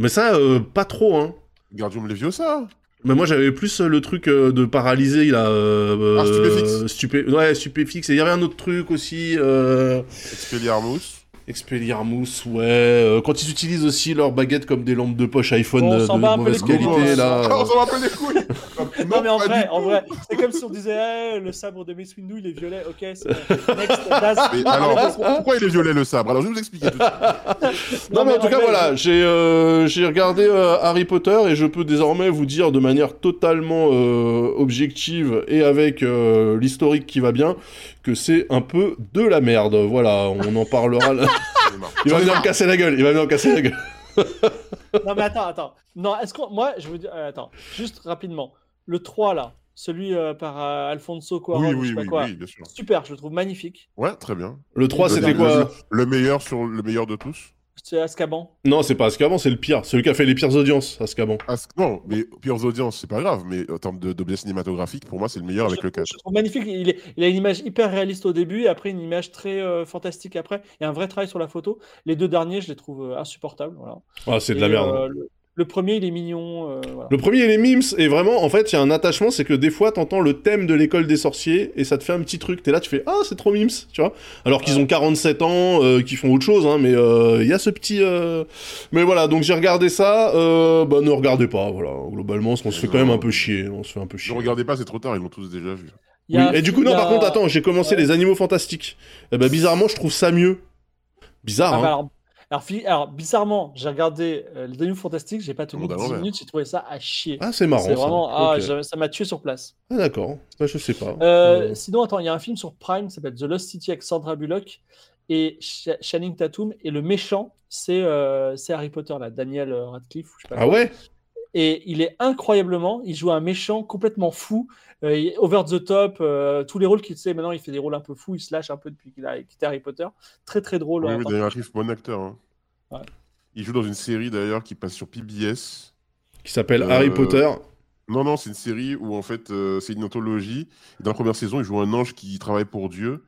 mais ça, euh, pas trop, hein. Wingardium Leviosa Mais moi, j'avais plus le truc euh, de paralyser, là. Euh, Ah, stupéfixe. stupé... Ouais, stupéfixe. Et il y avait un autre truc aussi. Euh... Expelliarmus Expelliarmus, ouais. euh, quand ils utilisent aussi leurs baguettes comme des lampes de poche iPhone Bon, de mauvaise qualité, là. On s'en va un peu les couilles Non, mais en vrai, en vrai, c'est comme si on disait eh, le sabre de Mace Windu, il est violet. Ok, c'est. Next. Mais alors, pourquoi- pourquoi il est violet le sabre? Alors, je vais vous expliquer tout de suite. Non, mais en tout cas, vrai, voilà, j'ai euh, j'ai regardé euh, Harry Potter et je peux désormais vous dire de manière totalement euh, objective et avec euh, l'historique qui va bien que c'est un peu de la merde. Voilà, on en parlera. là. Il va venir me casser la gueule, il va venir me casser la gueule. Non, mais attends, attends. Non, est-ce qu'on. Moi, je dire. euh, attends, juste rapidement. Le 3, là, celui euh, par euh, Alfonso Cuarón, Oui, je oui, sais pas oui, quoi. oui, bien sûr. Super, je le trouve magnifique. Ouais, très bien. Le 3, Le- c'était Le- quoi Le meilleur sur le meilleur de tous? C'est Azkaban. Non, c'est pas Azkaban, c'est le pire. Celui qui a fait les pires audiences. Ah, c'est- non, mais pires audiences, c'est pas grave, mais en termes de- d'objets cinématographiques, pour moi, c'est le meilleur avec je, le 4. je trouve magnifique. Il, est- il a une image hyper réaliste au début et après une image très euh, fantastique après. Il y a un vrai travail sur la photo. Les deux derniers, je les trouve euh, insupportables. Voilà. Ah, c'est de Et, la merde. euh, le, le premier, il est mignon. euh, voilà. Le premier, il est mimes, et vraiment, en fait, il y a un attachement, c'est que des fois, t'entends le thème de l'école des sorciers, et ça te fait un petit truc. T'es là, tu fais Ah, c'est trop mimes, tu vois. Alors qu'ils Ouais. ont 47 ans, euh, qu'ils font autre chose, hein, mais euh, il y a ce petit. euh, Mais voilà, donc j'ai regardé ça, euh, bah ne regardez pas, voilà. Globalement, on se fait quand même un peu chier. On se fait un peu Ne chier. regardez pas, c'est trop tard, ils l'ont tous déjà vu. Oui, Et du coup, non, par contre, attends, j'ai commencé Ouais. les animaux fantastiques. Et bah, bizarrement, je trouve ça mieux. Bizarre, Ah hein. bah alors, alors, bizarrement, j'ai regardé euh, Les Animaux Fantastiques, j'ai pas tenu Monde à 10 l'envers. minutes, j'ai trouvé ça à chier. Ah, c'est marrant. c'est ça. vraiment, ah, Ok. j'avais- ça m'a tué sur place. Ah, d'accord. Bah, je sais pas. Euh, Euh, Sinon, attends, il y a un film sur Prime qui s'appelle The Lost City avec Sandra Bullock et Sh- Channing Tatum. Et le méchant, c'est euh, Harry Potter, là, Daniel Radcliffe. je sais pas Ah quoi. ouais? Et il est incroyablement, il joue un méchant complètement fou, euh, il over the top, euh, tous les rôles qu'il sait maintenant, il fait des rôles un peu fous, il se lâche un peu depuis qu'il a quitté Harry Potter. Très très drôle. Oui, Daniel que- Radcliffe, bon acteur. hein. Ouais. Il joue dans une série d'ailleurs qui passe sur PBS. Qui s'appelle Euh, Harry Potter. Non, non, c'est une série où en fait euh, c'est une anthologie. Dans la première saison, il joue un ange qui travaille pour Dieu.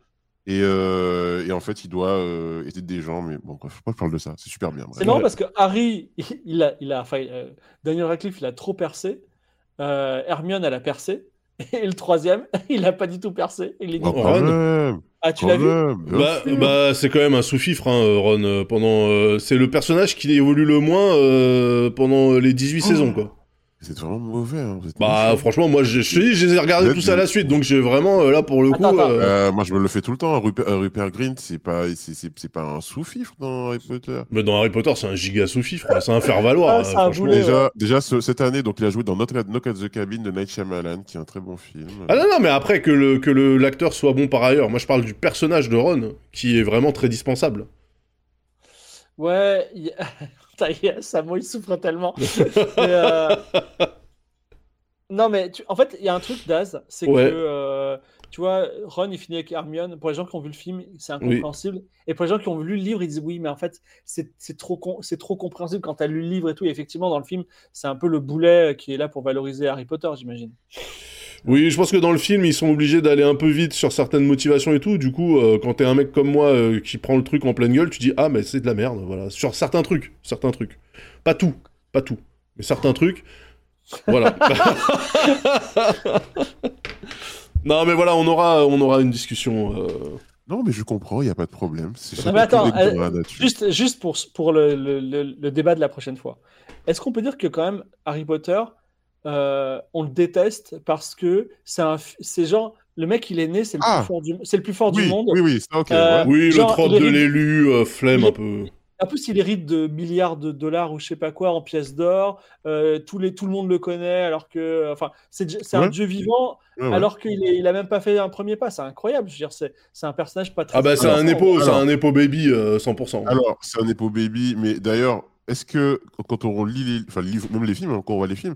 Et, euh, et en fait, il doit euh, aider des gens. Mais bon, bref, faut pas que je parle de ça. C'est super bien. C'est marrant parce que Harry, il a, il a, enfin, euh, Daniel Radcliffe, il a trop percé. Euh, Hermione, elle a percé. Et le troisième, il a pas du tout percé. Il est dit, Oh, Ron. quand même, ah, tu l'as vu Bah, bah c'est quand même un sous-fifre, hein, Ron. Pendant, euh, c'est le personnage qui évolue le moins euh, pendant les 18 Oh. saisons, quoi. C'est vraiment mauvais. Hein. Bah, franchement, moi, je, je te dis, je les ai regardés tous à la suite, donc j'ai vraiment, euh, là, pour le coup... Attends, attends. euh, Euh, moi, je me le fais tout le temps. Rupert, Rupert Grint, c'est pas, c'est, c'est, c'est pas un sous-fifre dans Harry Potter. Mais dans Harry Potter, c'est un giga sous-fifre, hein, c'est un faire-valoir. Ah, hein, Déjà, déjà ce- cette année, donc il a joué dans Knock at, Knock at the Cabin de Night Shyamalan, qui est un très bon film. Ah non, non, mais après, que le que le- l'acteur soit bon par ailleurs. Moi, je parle du personnage de Ron, qui est vraiment très dispensable. Ouais, y a- Putain, il y a- Samo, il souffre tellement. Euh, Non, mais tu- en fait, il y a un truc d'Az, c'est Ouais. que, euh, tu vois, Ron, il finit avec Hermione. Pour les gens qui ont vu le film, c'est incompréhensible. Et pour les gens qui ont lu le livre, ils disent oui, mais en fait, c'est trop, c'est trop compréhensible quand tu as lu le livre et tout. Et effectivement, dans le film, c'est un peu le boulet qui est là pour valoriser Harry Potter, j'imagine. Oui, je pense que dans le film, ils sont obligés d'aller un peu vite sur certaines motivations et tout. Du coup, euh, quand t'es un mec comme moi euh, qui prend le truc en pleine gueule, tu dis ah mais c'est de la merde, voilà. Sur certains trucs, certains trucs, pas tout, pas tout, mais certains trucs, voilà. non mais voilà, on aura, on aura une discussion. euh, Non, mais je comprends, il n'y a pas de problème. Non, mais attends, euh. Juste, juste pour, pour le, le- le- le débat de la prochaine fois. Est-ce qu'on peut dire que quand même Harry Potter, euh, on le déteste parce que c'est un, c'est genre le mec il est né, c'est le, Ah. plus fort du, c'est le plus fort Oui, du monde. oui, oui, c'est ok. Euh, ouais. Oui, Genre, le trope de l'élu, euh, flemme un peu. En plus, il hérite de milliards de dollars ou je sais pas quoi en pièces d'or. Euh, tous les, tout le monde le connaît alors que, enfin, c'est c'est un dieu vivant Ouais, ouais. alors qu'il est- il a même pas fait un premier pas. C'est incroyable. Je veux dire, c'est c'est un personnage pas très. Ah bah c'est un épo, c'est un épo baby euh, 100%. Alors, c'est un Epo Baby, mais d'ailleurs, est-ce que quand on lit les, enfin, les livres- même les films, hein, quand on voit les films,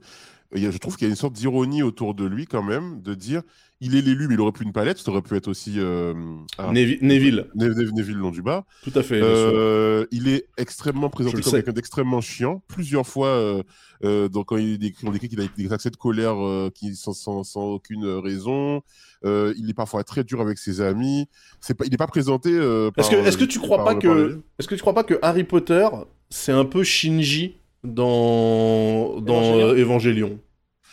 je trouve qu'il y a une sorte d'ironie autour de lui quand même, de dire, il est l'élu, mais il aurait pu une palette, ça aurait pu être aussi euh, ah, Nevi- Neville, Ne- Ne- Neville long du bas. tout à fait. Euh, il est extrêmement présenté comme quelqu'un d'extrêmement chiant. Plusieurs fois, euh, euh, donc quand il décrit, on décrit qu'il a des accès de colère euh, qui sans, sans, sans aucune raison. Euh, il est parfois très dur avec ses amis. C'est pas, il n'est pas présenté. euh, Est-ce que, est-ce que tu crois par- pas par que, les- est-ce que tu crois pas que Harry Potter c'est un peu Shinji dans dans Évangélion?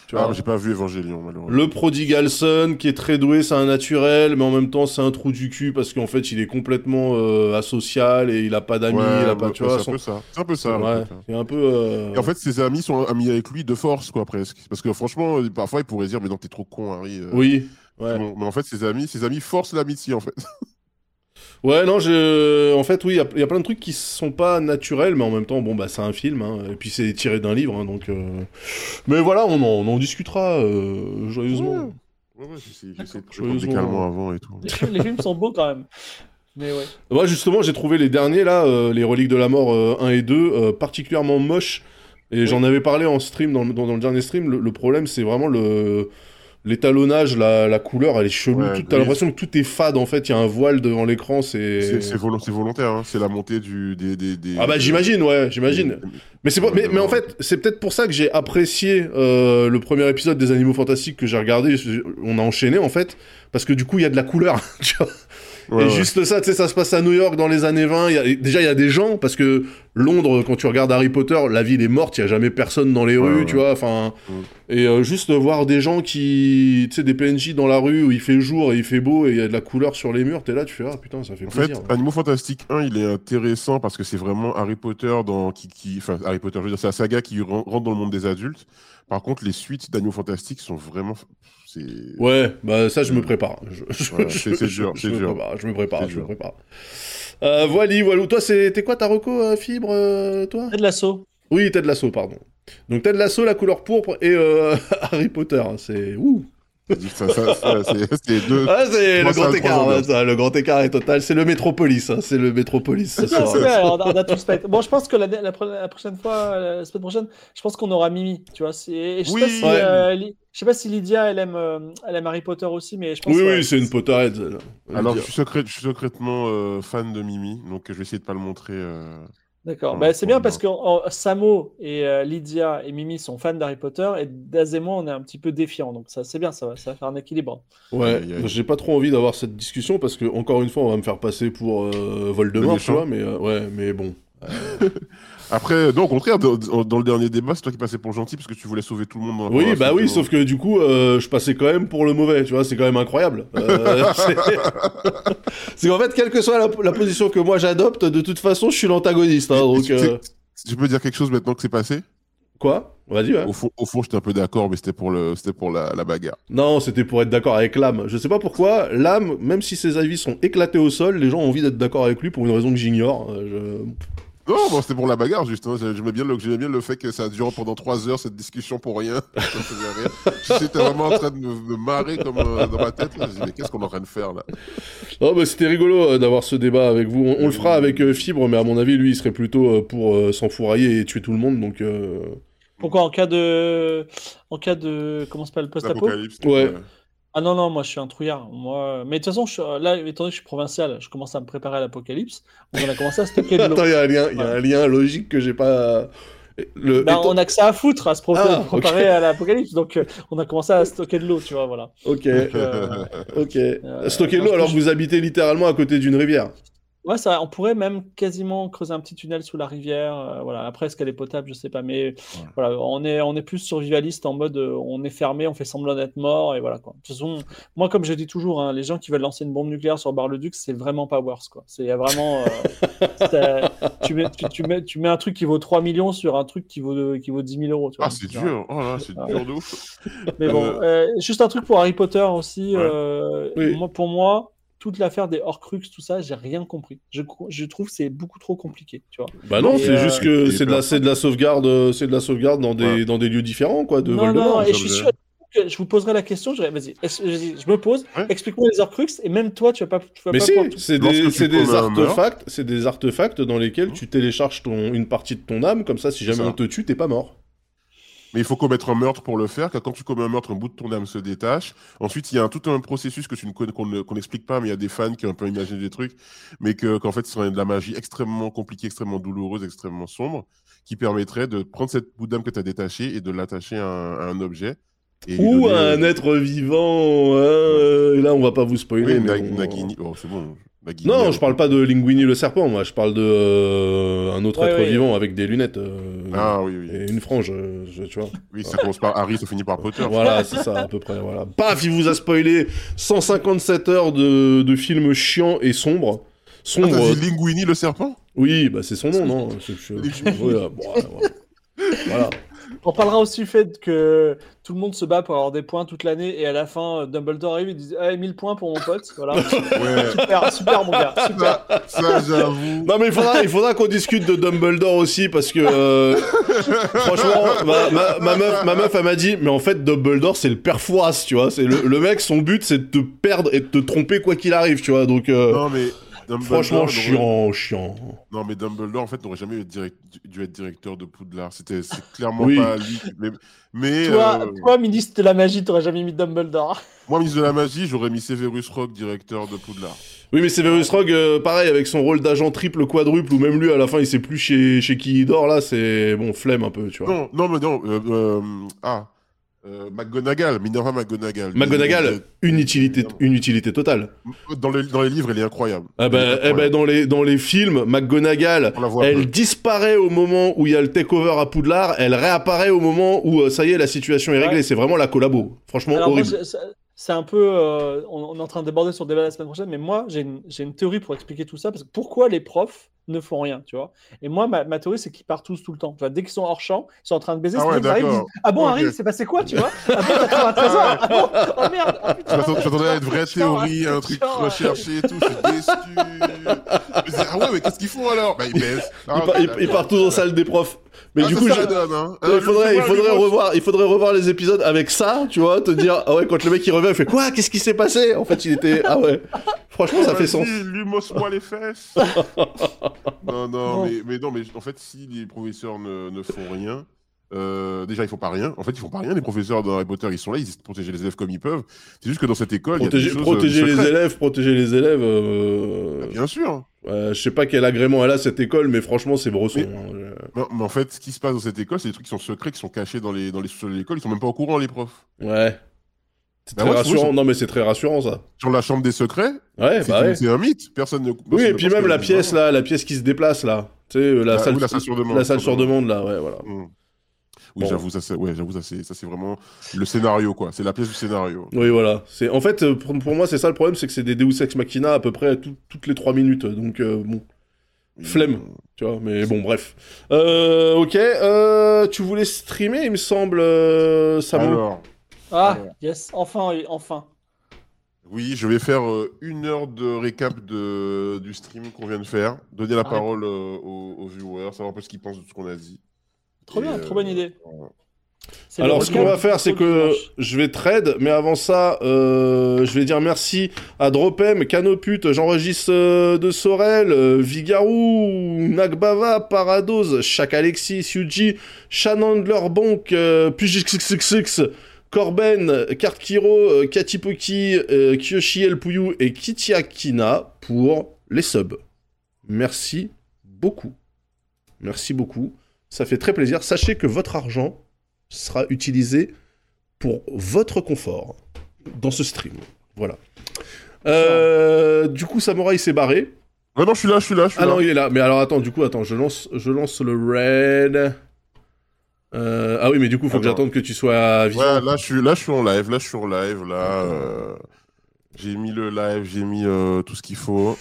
Tu Ah, vois j'ai pas vu Évangélion malheureusement. le prodigal son qui est très doué, c'est un naturel, mais en même temps c'est un trou du cul parce qu'en fait il est complètement euh, asocial et il a pas d'amis, Ouais, il a pas, ouais, tu vois. c'est son- un peu ça. C'est un peu ça. Ouais, un peu. euh, Et en fait, ses amis sont amis avec lui de force, quoi, presque. Parce que franchement, euh, parfois, il pourrait dire, mais non, t'es trop con, Harry. oui. Ouais. mais en fait, ses amis, ses amis forcent l'amitié, en fait. Ouais, non, je... en fait, oui, il y y, a plein de trucs qui sont pas naturels, mais en même temps, bon, bah, c'est un film, hein, et puis c'est tiré d'un livre, hein, donc. euh, Mais voilà, on en, on en discutera euh, joyeusement. Ouais, ouais, j'essaie j'essaie de Joyeusement. calmants avant et tout. Les films, les films sont beaux quand même. Mais ouais. Moi, justement, j'ai trouvé les derniers, là, euh, les Reliques de la Mort euh, 1 et 2, euh, particulièrement moches, et j'en avais parlé en stream, dans, le- dans, dans le dernier stream, le, le problème, c'est vraiment le. L'étalonnage, la, la couleur, elle est chelou. Ouais, T'as l'impression que tout est fade en fait. Il y a un voile devant l'écran. C'est. C'est c'est volo- c'est volontaire, hein. c'est la montée du, des, des, des- Ah bah j'imagine, ouais, j'imagine. Mais c'est pas- mais, mais en fait, c'est peut-être pour ça que j'ai apprécié euh, le premier épisode des Animaux Fantastiques que j'ai regardé. On a enchaîné en fait, parce que du coup il y a de la couleur. tu vois. Ouais, et ouais. juste ça, tu sais, ça se passe à New York dans les années 20. il y a- déjà il y a des gens parce que Londres, quand tu regardes Harry Potter, la ville est morte. Il y a jamais personne dans les Ouais, rues, tu vois. Enfin, et euh, juste voir des gens qui, tu sais, des PNJ dans la rue où il fait jour et il fait beau et il y a de la couleur sur les murs. T'es là, tu fais ah putain, ça fait En fait, plaisir. Animaux Fantastiques 1, il est intéressant parce que c'est vraiment Harry Potter dans qui, qui enfin Harry Potter, je veux dire, c'est la saga qui ren- rentre dans le monde des adultes. Par contre, les suites d'Animaux Fantastiques sont vraiment, Ouais, bah ça je me prépare. Je, c'est- dur, je c'est me dur. prépare, je me prépare, me prépare. Euh, voilà, voilà. Toi, t'es quoi ta reco euh, fibre, euh, toi? Ted Lasso. Oui, Ted Lasso, pardon. Donc Ted Lasso, la couleur pourpre et euh, Harry Potter. hein, C'est ouh. Ça, ça, ça, c'est deux. Ah, le grand écart. ouais, ça, le grand écart est total. C'est le Métropolis. hein, c'est le Métropolis ce soir. on a, on a tout le spectre. Bon, je pense que la, la pro- la prochaine fois, la semaine prochaine, je pense qu'on aura Mimi, tu vois. c'est- et Je sais, Oui, pas si, ouais. euh, Li- je sais pas si Lydia, elle aime, euh, elle aime Harry Potter aussi, mais je pense Oui, oui, c'est une Potterhead. Alors, veut je suis, secret- je suis secrètement euh, fan de Mimi, donc je vais essayer de pas le montrer. D'accord. Bah, c'est bien parce que en- Samo et euh, Lydia et Mimi sont fans d'Harry Potter et Daz et moi, on est un petit peu défiants. Donc ça, c'est bien, ça va, ça va faire un équilibre. Ouais, j'ai pas trop envie d'avoir cette discussion parce que encore une fois, on va me faire passer pour euh, Voldemort, tu vois. Mais euh, ouais, mais bon. Après, non, au contraire, dans, dans le dernier débat, c'est toi qui passais pour gentil parce que tu voulais sauver tout le monde. Dans Oui, bah oui, sauf que du coup, euh, je passais quand même pour le mauvais, tu vois, c'est quand même incroyable. Euh, c'est qu'en fait, quelle que soit la, la position que moi j'adopte, de toute façon, je suis l'antagoniste. Hein, donc, euh, tu- peux dire quelque chose maintenant que c'est passé? Quoi? Vas-y, ouais. Au fond, au fond j'étais un peu d'accord, mais c'était pour, le, c'était pour la, la bagarre. Non, c'était pour être d'accord avec l'âme. Je sais pas pourquoi, l'âme, même si ses avis sont éclatés au sol, les gens ont envie d'être d'accord avec lui pour une raison que j'ignore. Euh, Non, bon, c'était pour la bagarre, juste. hein. J'aimais bien, le, j'aimais bien le fait que ça dure pendant trois heures, cette discussion pour rien. J'étais vraiment en train de me, me marrer comme, euh, dans ma tête. Là. Je me disais, mais qu'est-ce qu'on est en train de faire là? Oh, bah, c'était rigolo euh, d'avoir ce débat avec vous. On, on le fera avec euh, Fibre, mais à mon avis, lui, il serait plutôt euh, pour euh, s'enfourailler et tuer tout le monde, donc... euh, Pourquoi en cas de, en cas de, comment s'appelle le post-apo? Ouais. Ah non non, moi je suis un trouillard. Moi, mais de toute façon, je suis- là, étant donné que je suis provincial, je commence à me préparer à l'apocalypse. On a commencé à stocker de l'eau. Attends, il y a un lien, y a un lien logique que j'ai pas. Le... Bah, étant- on a que ça à foutre à se pro- Ah, préparer à l'apocalypse, donc euh, on a commencé à stocker de l'eau, tu vois, voilà. Ok, Euh, ok. Euh, Stocker non, l'eau alors que que vous habitez littéralement à côté d'une rivière. Ouais, ça, on pourrait même quasiment creuser un petit tunnel sous la rivière. euh, voilà. Après, est-ce qu'elle est potable, je sais pas. Mais voilà, on est, on est plus survivaliste en mode euh, on est fermé, on fait semblant d'être mort et voilà quoi. De toute façon, moi, comme je dis toujours, hein, les gens qui veulent lancer une bombe nucléaire sur Bar-le-Duc, c'est vraiment pas worse quoi. C'est vraiment. euh, tu, mets, tu, tu mets, tu mets un truc qui vaut 3 millions sur un truc qui vaut, qui vaut 10 000 euros. Tu vois. Ah, c'est dur. Oh là, c'est Ah, dur de ouf. Mais bon, juste un truc pour Harry Potter aussi. Ouais. Oui. moi, pour moi, toute l'affaire des Horcruxes, tout ça, j'ai rien compris. Je, trouve que c'est beaucoup trop compliqué, tu vois. Bah non, c'est euh, juste que et c'est de la, de la sauvegarde, euh, c'est de la sauvegarde dans des, Ouais. dans des lieux différents quoi, de non, Voldemort. non, et je suis sûr que je vous poserai la question. Je, vas-y, je, je me pose. Ouais. Explique-moi les Horcruxes et même toi, tu vas pas. Tu vas Mais pas si, c'est des, c'est des artefacts, c'est des artefacts dans lesquels Mhm. tu télécharges ton, une partie de ton âme, comme ça, si jamais ça. on te tue, t'es pas mort. Mais il faut commettre un meurtre pour le faire, car quand tu commets un meurtre, un bout de ton âme se détache. Ensuite, il y a un, tout un processus que tu ne connais, qu'on ne- qu'on n'explique pas, mais il y a des fans qui ont un peu imaginé des trucs, mais que, qu'en fait, ce serait de la magie extrêmement compliquée, extrêmement douloureuse, extrêmement sombre, qui permettrait de prendre cette bout d'âme que tu as détachée et de l'attacher à un, à un objet. Et Ou donner, un euh, être vivant. hein, là, on va pas vous spoiler. Oui, mais Nag- bon. Nagini. Oh, c'est bon. Nagini, Non, je parle pas de Linguini le serpent, moi. Je parle de euh, un autre Ouais, être ouais. vivant avec des lunettes euh, Ah oui, oui. et une frange, euh, je- tu vois. Oui, ça commence par Harry, ça finit par Potter. Voilà, c'est ça à peu près. Voilà. Paf, il vous a spoilé 157 heures de, de films chiants et sombres. Ah, Sombre. t'as dit Linguini le serpent? Oui, bah c'est son nom, non? Je- bon, ouais, ouais. Voilà. On parlera aussi du fait que tout le monde se bat pour avoir des points toute l'année et à la fin, euh, Dumbledore arrive et dit hey, 1000 points pour mon pote. Voilà. Ouais, super, super, mon gars. Super. ça, ça j'avoue. Non mais il faudra, il faudra qu'on discute de Dumbledore aussi parce que euh, franchement ma, ma- ma meuf, ma meuf elle m'a dit mais en fait Dumbledore c'est le père Fouras tu vois c'est le, le mec son but c'est de te perdre et de te tromper quoi qu'il arrive tu vois donc euh, Non, mais. Dumbledore franchement chiant chiant Non, mais Dumbledore, en fait, n'aurait jamais direct- dû être directeur de Poudlard. C'était clairement Oui. pas lui. Mais, mais, Toi, euh, toi, ministre de la magie, t'aurais jamais mis Dumbledore. moi, ministre de la magie, j'aurais mis Severus Rogue directeur de Poudlard. oui mais Severus Rogue euh, pareil avec son rôle d'agent triple quadruple ou même lui à la fin il sait plus chez, chez qui il dort là c'est bon flemme un peu tu vois Non, non, mais non. euh, euh, ah. Euh, McGonagall, Minerva McGonagall. McGonagall une utilité une utilité totale Dans, les- dans les livres, elle est incroyable. ah ben, est eh ben incroyable. dans les dans les films McGonagall Elle peu. disparaît au moment où il y a le takeover à Poudlard, elle réapparaît au moment où euh, ça y est, la situation est réglée. Ouais. C'est vraiment la collabo. Franchement, Alors, horrible. c'est- un peu. euh, on, on est en train de déborder sur le débat la semaine prochaine, mais moi, j'ai une, j'ai une théorie pour expliquer tout ça. Parce que pourquoi les profs ne font rien, tu vois Et moi, ma, ma théorie, c'est qu'ils partent tous tout le temps. Tu vois, dès qu'ils sont hors champ, ils sont en train de baiser. Ah c'est ouais, arrivent, ils disent, Ah bon. Harry, c'est passé quoi, tu vois? Ah bon, t'as trouvé un trésor Ah bon Oh merde oh, m'attendais à une vraie théorie, un truc recherché et tout. Je suis déçu. Je me disais, ah ouais, mais qu'est-ce qu'ils font alors? Bah, ils baissent. Ah, Ils, pa- ils- ils partent tous en salle des profs. Mais Ah, du coup, ça je- donne, hein. il Euh, faudrait, il faudrait revoir, il faudrait revoir les épisodes avec ça, tu vois, te dire ah ouais quand le mec il revient, il fait quoi Qu'est-ce qui s'est passé? En fait, il était ah ouais. Franchement, ça fait sens. Lumos-moi les fesses. non, non, mais, mais non, mais en fait, si les professeurs ne, ne font rien, euh, déjà ils font pas rien. En fait, ils font pas rien. Les professeurs dans Harry Potter, ils sont là, ils essaient de protéger les élèves comme ils peuvent. C'est juste que dans cette école, il y a Protéger, choses, protéger euh, les élèves, protéger les élèves. euh, Bien sûr. euh, je sais pas quel agrément elle a cette école, mais franchement, c'est brosson. Mais- hein. Euh, Non, mais en fait, ce qui se passe dans cette école, c'est des trucs qui sont secrets, qui sont cachés dans les dans les sous-sols de l'école. Ils sont même pas au courant, les profs. Ouais. C'est Bah très ouais, rassurant. Non, mais c'est très rassurant ça. Sur la chambre des secrets, Ouais, c'est bah ouais. c'est un mythe. Personne ne. Oui, et puis même la pièce là, la pièce qui se déplace là. Tu sais, euh, la, Ah, salle, la salle sur demande, la salle sur demande là, ouais, voilà. Mm. Oui, Bon. j'avoue, ça c'est ouais, j'avoue, ça c'est ça c'est vraiment le scénario quoi. C'est la pièce du scénario. Oui, voilà. C'est en fait euh, pour, pour moi c'est ça le problème, c'est que c'est des Deus ex machina à peu près tout- toutes les 3 minutes. Donc euh, bon, Flemme. tu vois. Mais bon, bref. Euh, ok. Euh, tu voulais streamer, il me semble, euh, Samu. Alors, Ah, Alors. yes, enfin, oui, enfin. oui, je vais faire euh, une heure de récap de, du stream qu'on vient de faire, donner la Ah, parole euh, aux, aux viewers, savoir un peu ce qu'ils pensent de ce qu'on a dit. Trop Et, bien, euh, trop bonne idée. voilà. C'est le Alors, ce qu'on va faire, c'est que dimanche. je vais trade, mais avant ça, euh, je vais dire merci à Dropem, Canoput, j'enregistre euh, de Sorel, euh, Vigarou, Nagbava, Parados, Shaq Alexis, Yuji, Shanandler Bonk, euh, Pujixxxx, Corben, Kartkiro, euh, Katipoki, euh, Kyoshi El Puyu et Kitiakina pour les subs. Merci beaucoup. Merci beaucoup. Ça fait très plaisir. Sachez que votre argent sera utilisé pour votre confort dans ce stream. Voilà. Euh, du coup, Samurai s'est barré. Ouais, non, je suis là, je suis là, je suis Ah là. non, il est là. Mais alors attends, du coup, attends, je lance, je lance le raid. Euh, ah oui, mais du coup, faut que j'attende que tu sois vivant. Ouais, là, je suis, là, je suis en live, là, je suis en live, là. euh, J'ai mis le live, j'ai mis euh, tout ce qu'il faut.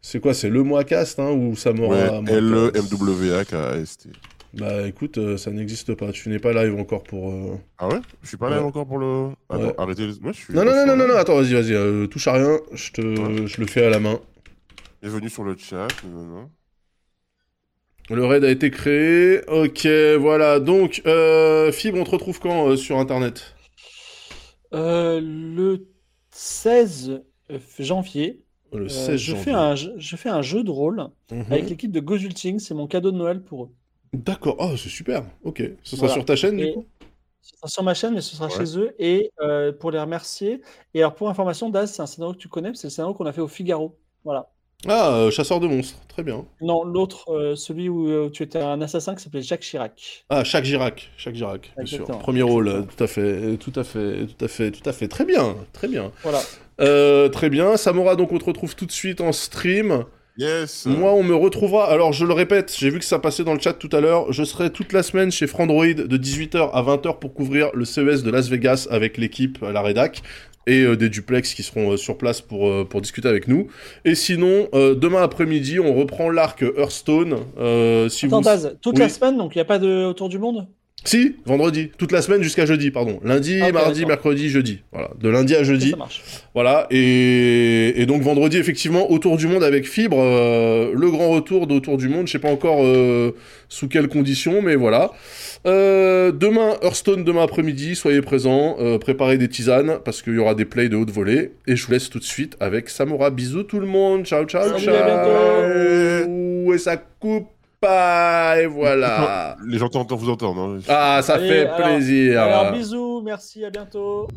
C'est quoi C'est le mois cast hein, ou Samora Ouais, Moicast L-E-M-W-A-K-S-T. Bah écoute, ça n'existe pas. Tu n'es pas live encore pour. Ah ouais? Je suis pas live Ouais. encore pour le. Attends, Ouais. arrêtez. les- Moi, je suis. Non, non, non, non, non, attends, vas-y, vas-y, touche à rien. Je te, je le fais à la main. Bienvenue sur le chat. Non, non. Le raid a été créé. Ok, voilà. Donc, euh, Fibre, on te retrouve quand euh, sur Internet? Euh, le 16 janvier, Le euh, 16 je, janvier. fais un, jeu- je fais un jeu de rôle Mhm. avec l'équipe de Gozulting. C'est mon cadeau de Noël pour eux. D'accord. Oh, c'est super. Ok. Ce sera Voilà. sur ta chaîne, du coup? Ce sera sur ma chaîne, mais ce sera Ouais. chez eux. Et euh, pour les remercier. Et alors, pour information, Daz, c'est un scénario que tu connais, c'est le scénario qu'on a fait au Figaro. Voilà. Ah, euh, chasseur de monstres. Très bien. Non, l'autre, euh, celui où euh, tu étais un assassin qui s'appelait Jacques Chirac. Ah, Jacques Girac. Jacques Girac, bien sûr. Premier rôle. Tout à fait. Tout à fait. Tout à fait. Tout à fait. Très bien. Très bien. Voilà. Euh, très bien. Samora, donc, on te retrouve tout de suite en stream. Yes. Moi, on me retrouvera. Alors, je le répète, j'ai vu que ça passait dans le chat tout à l'heure. Je serai toute la semaine chez Frandroid de 18h à 20h pour couvrir le CES de Las Vegas avec l'équipe à la rédac et euh, des duplex qui seront euh, sur place pour, euh, pour discuter avec nous. Et sinon, demain après-midi, on reprend l'arc Hearthstone. si Attends, vous... Daz, toute Oui. la semaine, donc il n'y a pas de autour du monde? Si, vendredi. Toute la semaine jusqu'à jeudi, pardon. Lundi, Ah, mardi, d'accord. mercredi, jeudi. Voilà. De lundi à jeudi. Ça marche. Voilà, et, et donc vendredi, effectivement, autour du monde avec Fibre, euh, le grand retour d'Autour du monde, je sais pas encore euh, sous quelles conditions, mais voilà. Euh, demain, Hearthstone, demain après-midi, soyez présents, euh, préparez des tisanes, parce qu'il y aura des plays de haute volée, et je vous laisse tout de suite avec Samora. Bisous tout le monde, ciao ciao Salut, ciao à Et ça coupe? Pas, et voilà Les gens t'entendent, vous entendent. hein. Ah, ça Allez, fait alors- plaisir Alors, bisous, merci, à bientôt.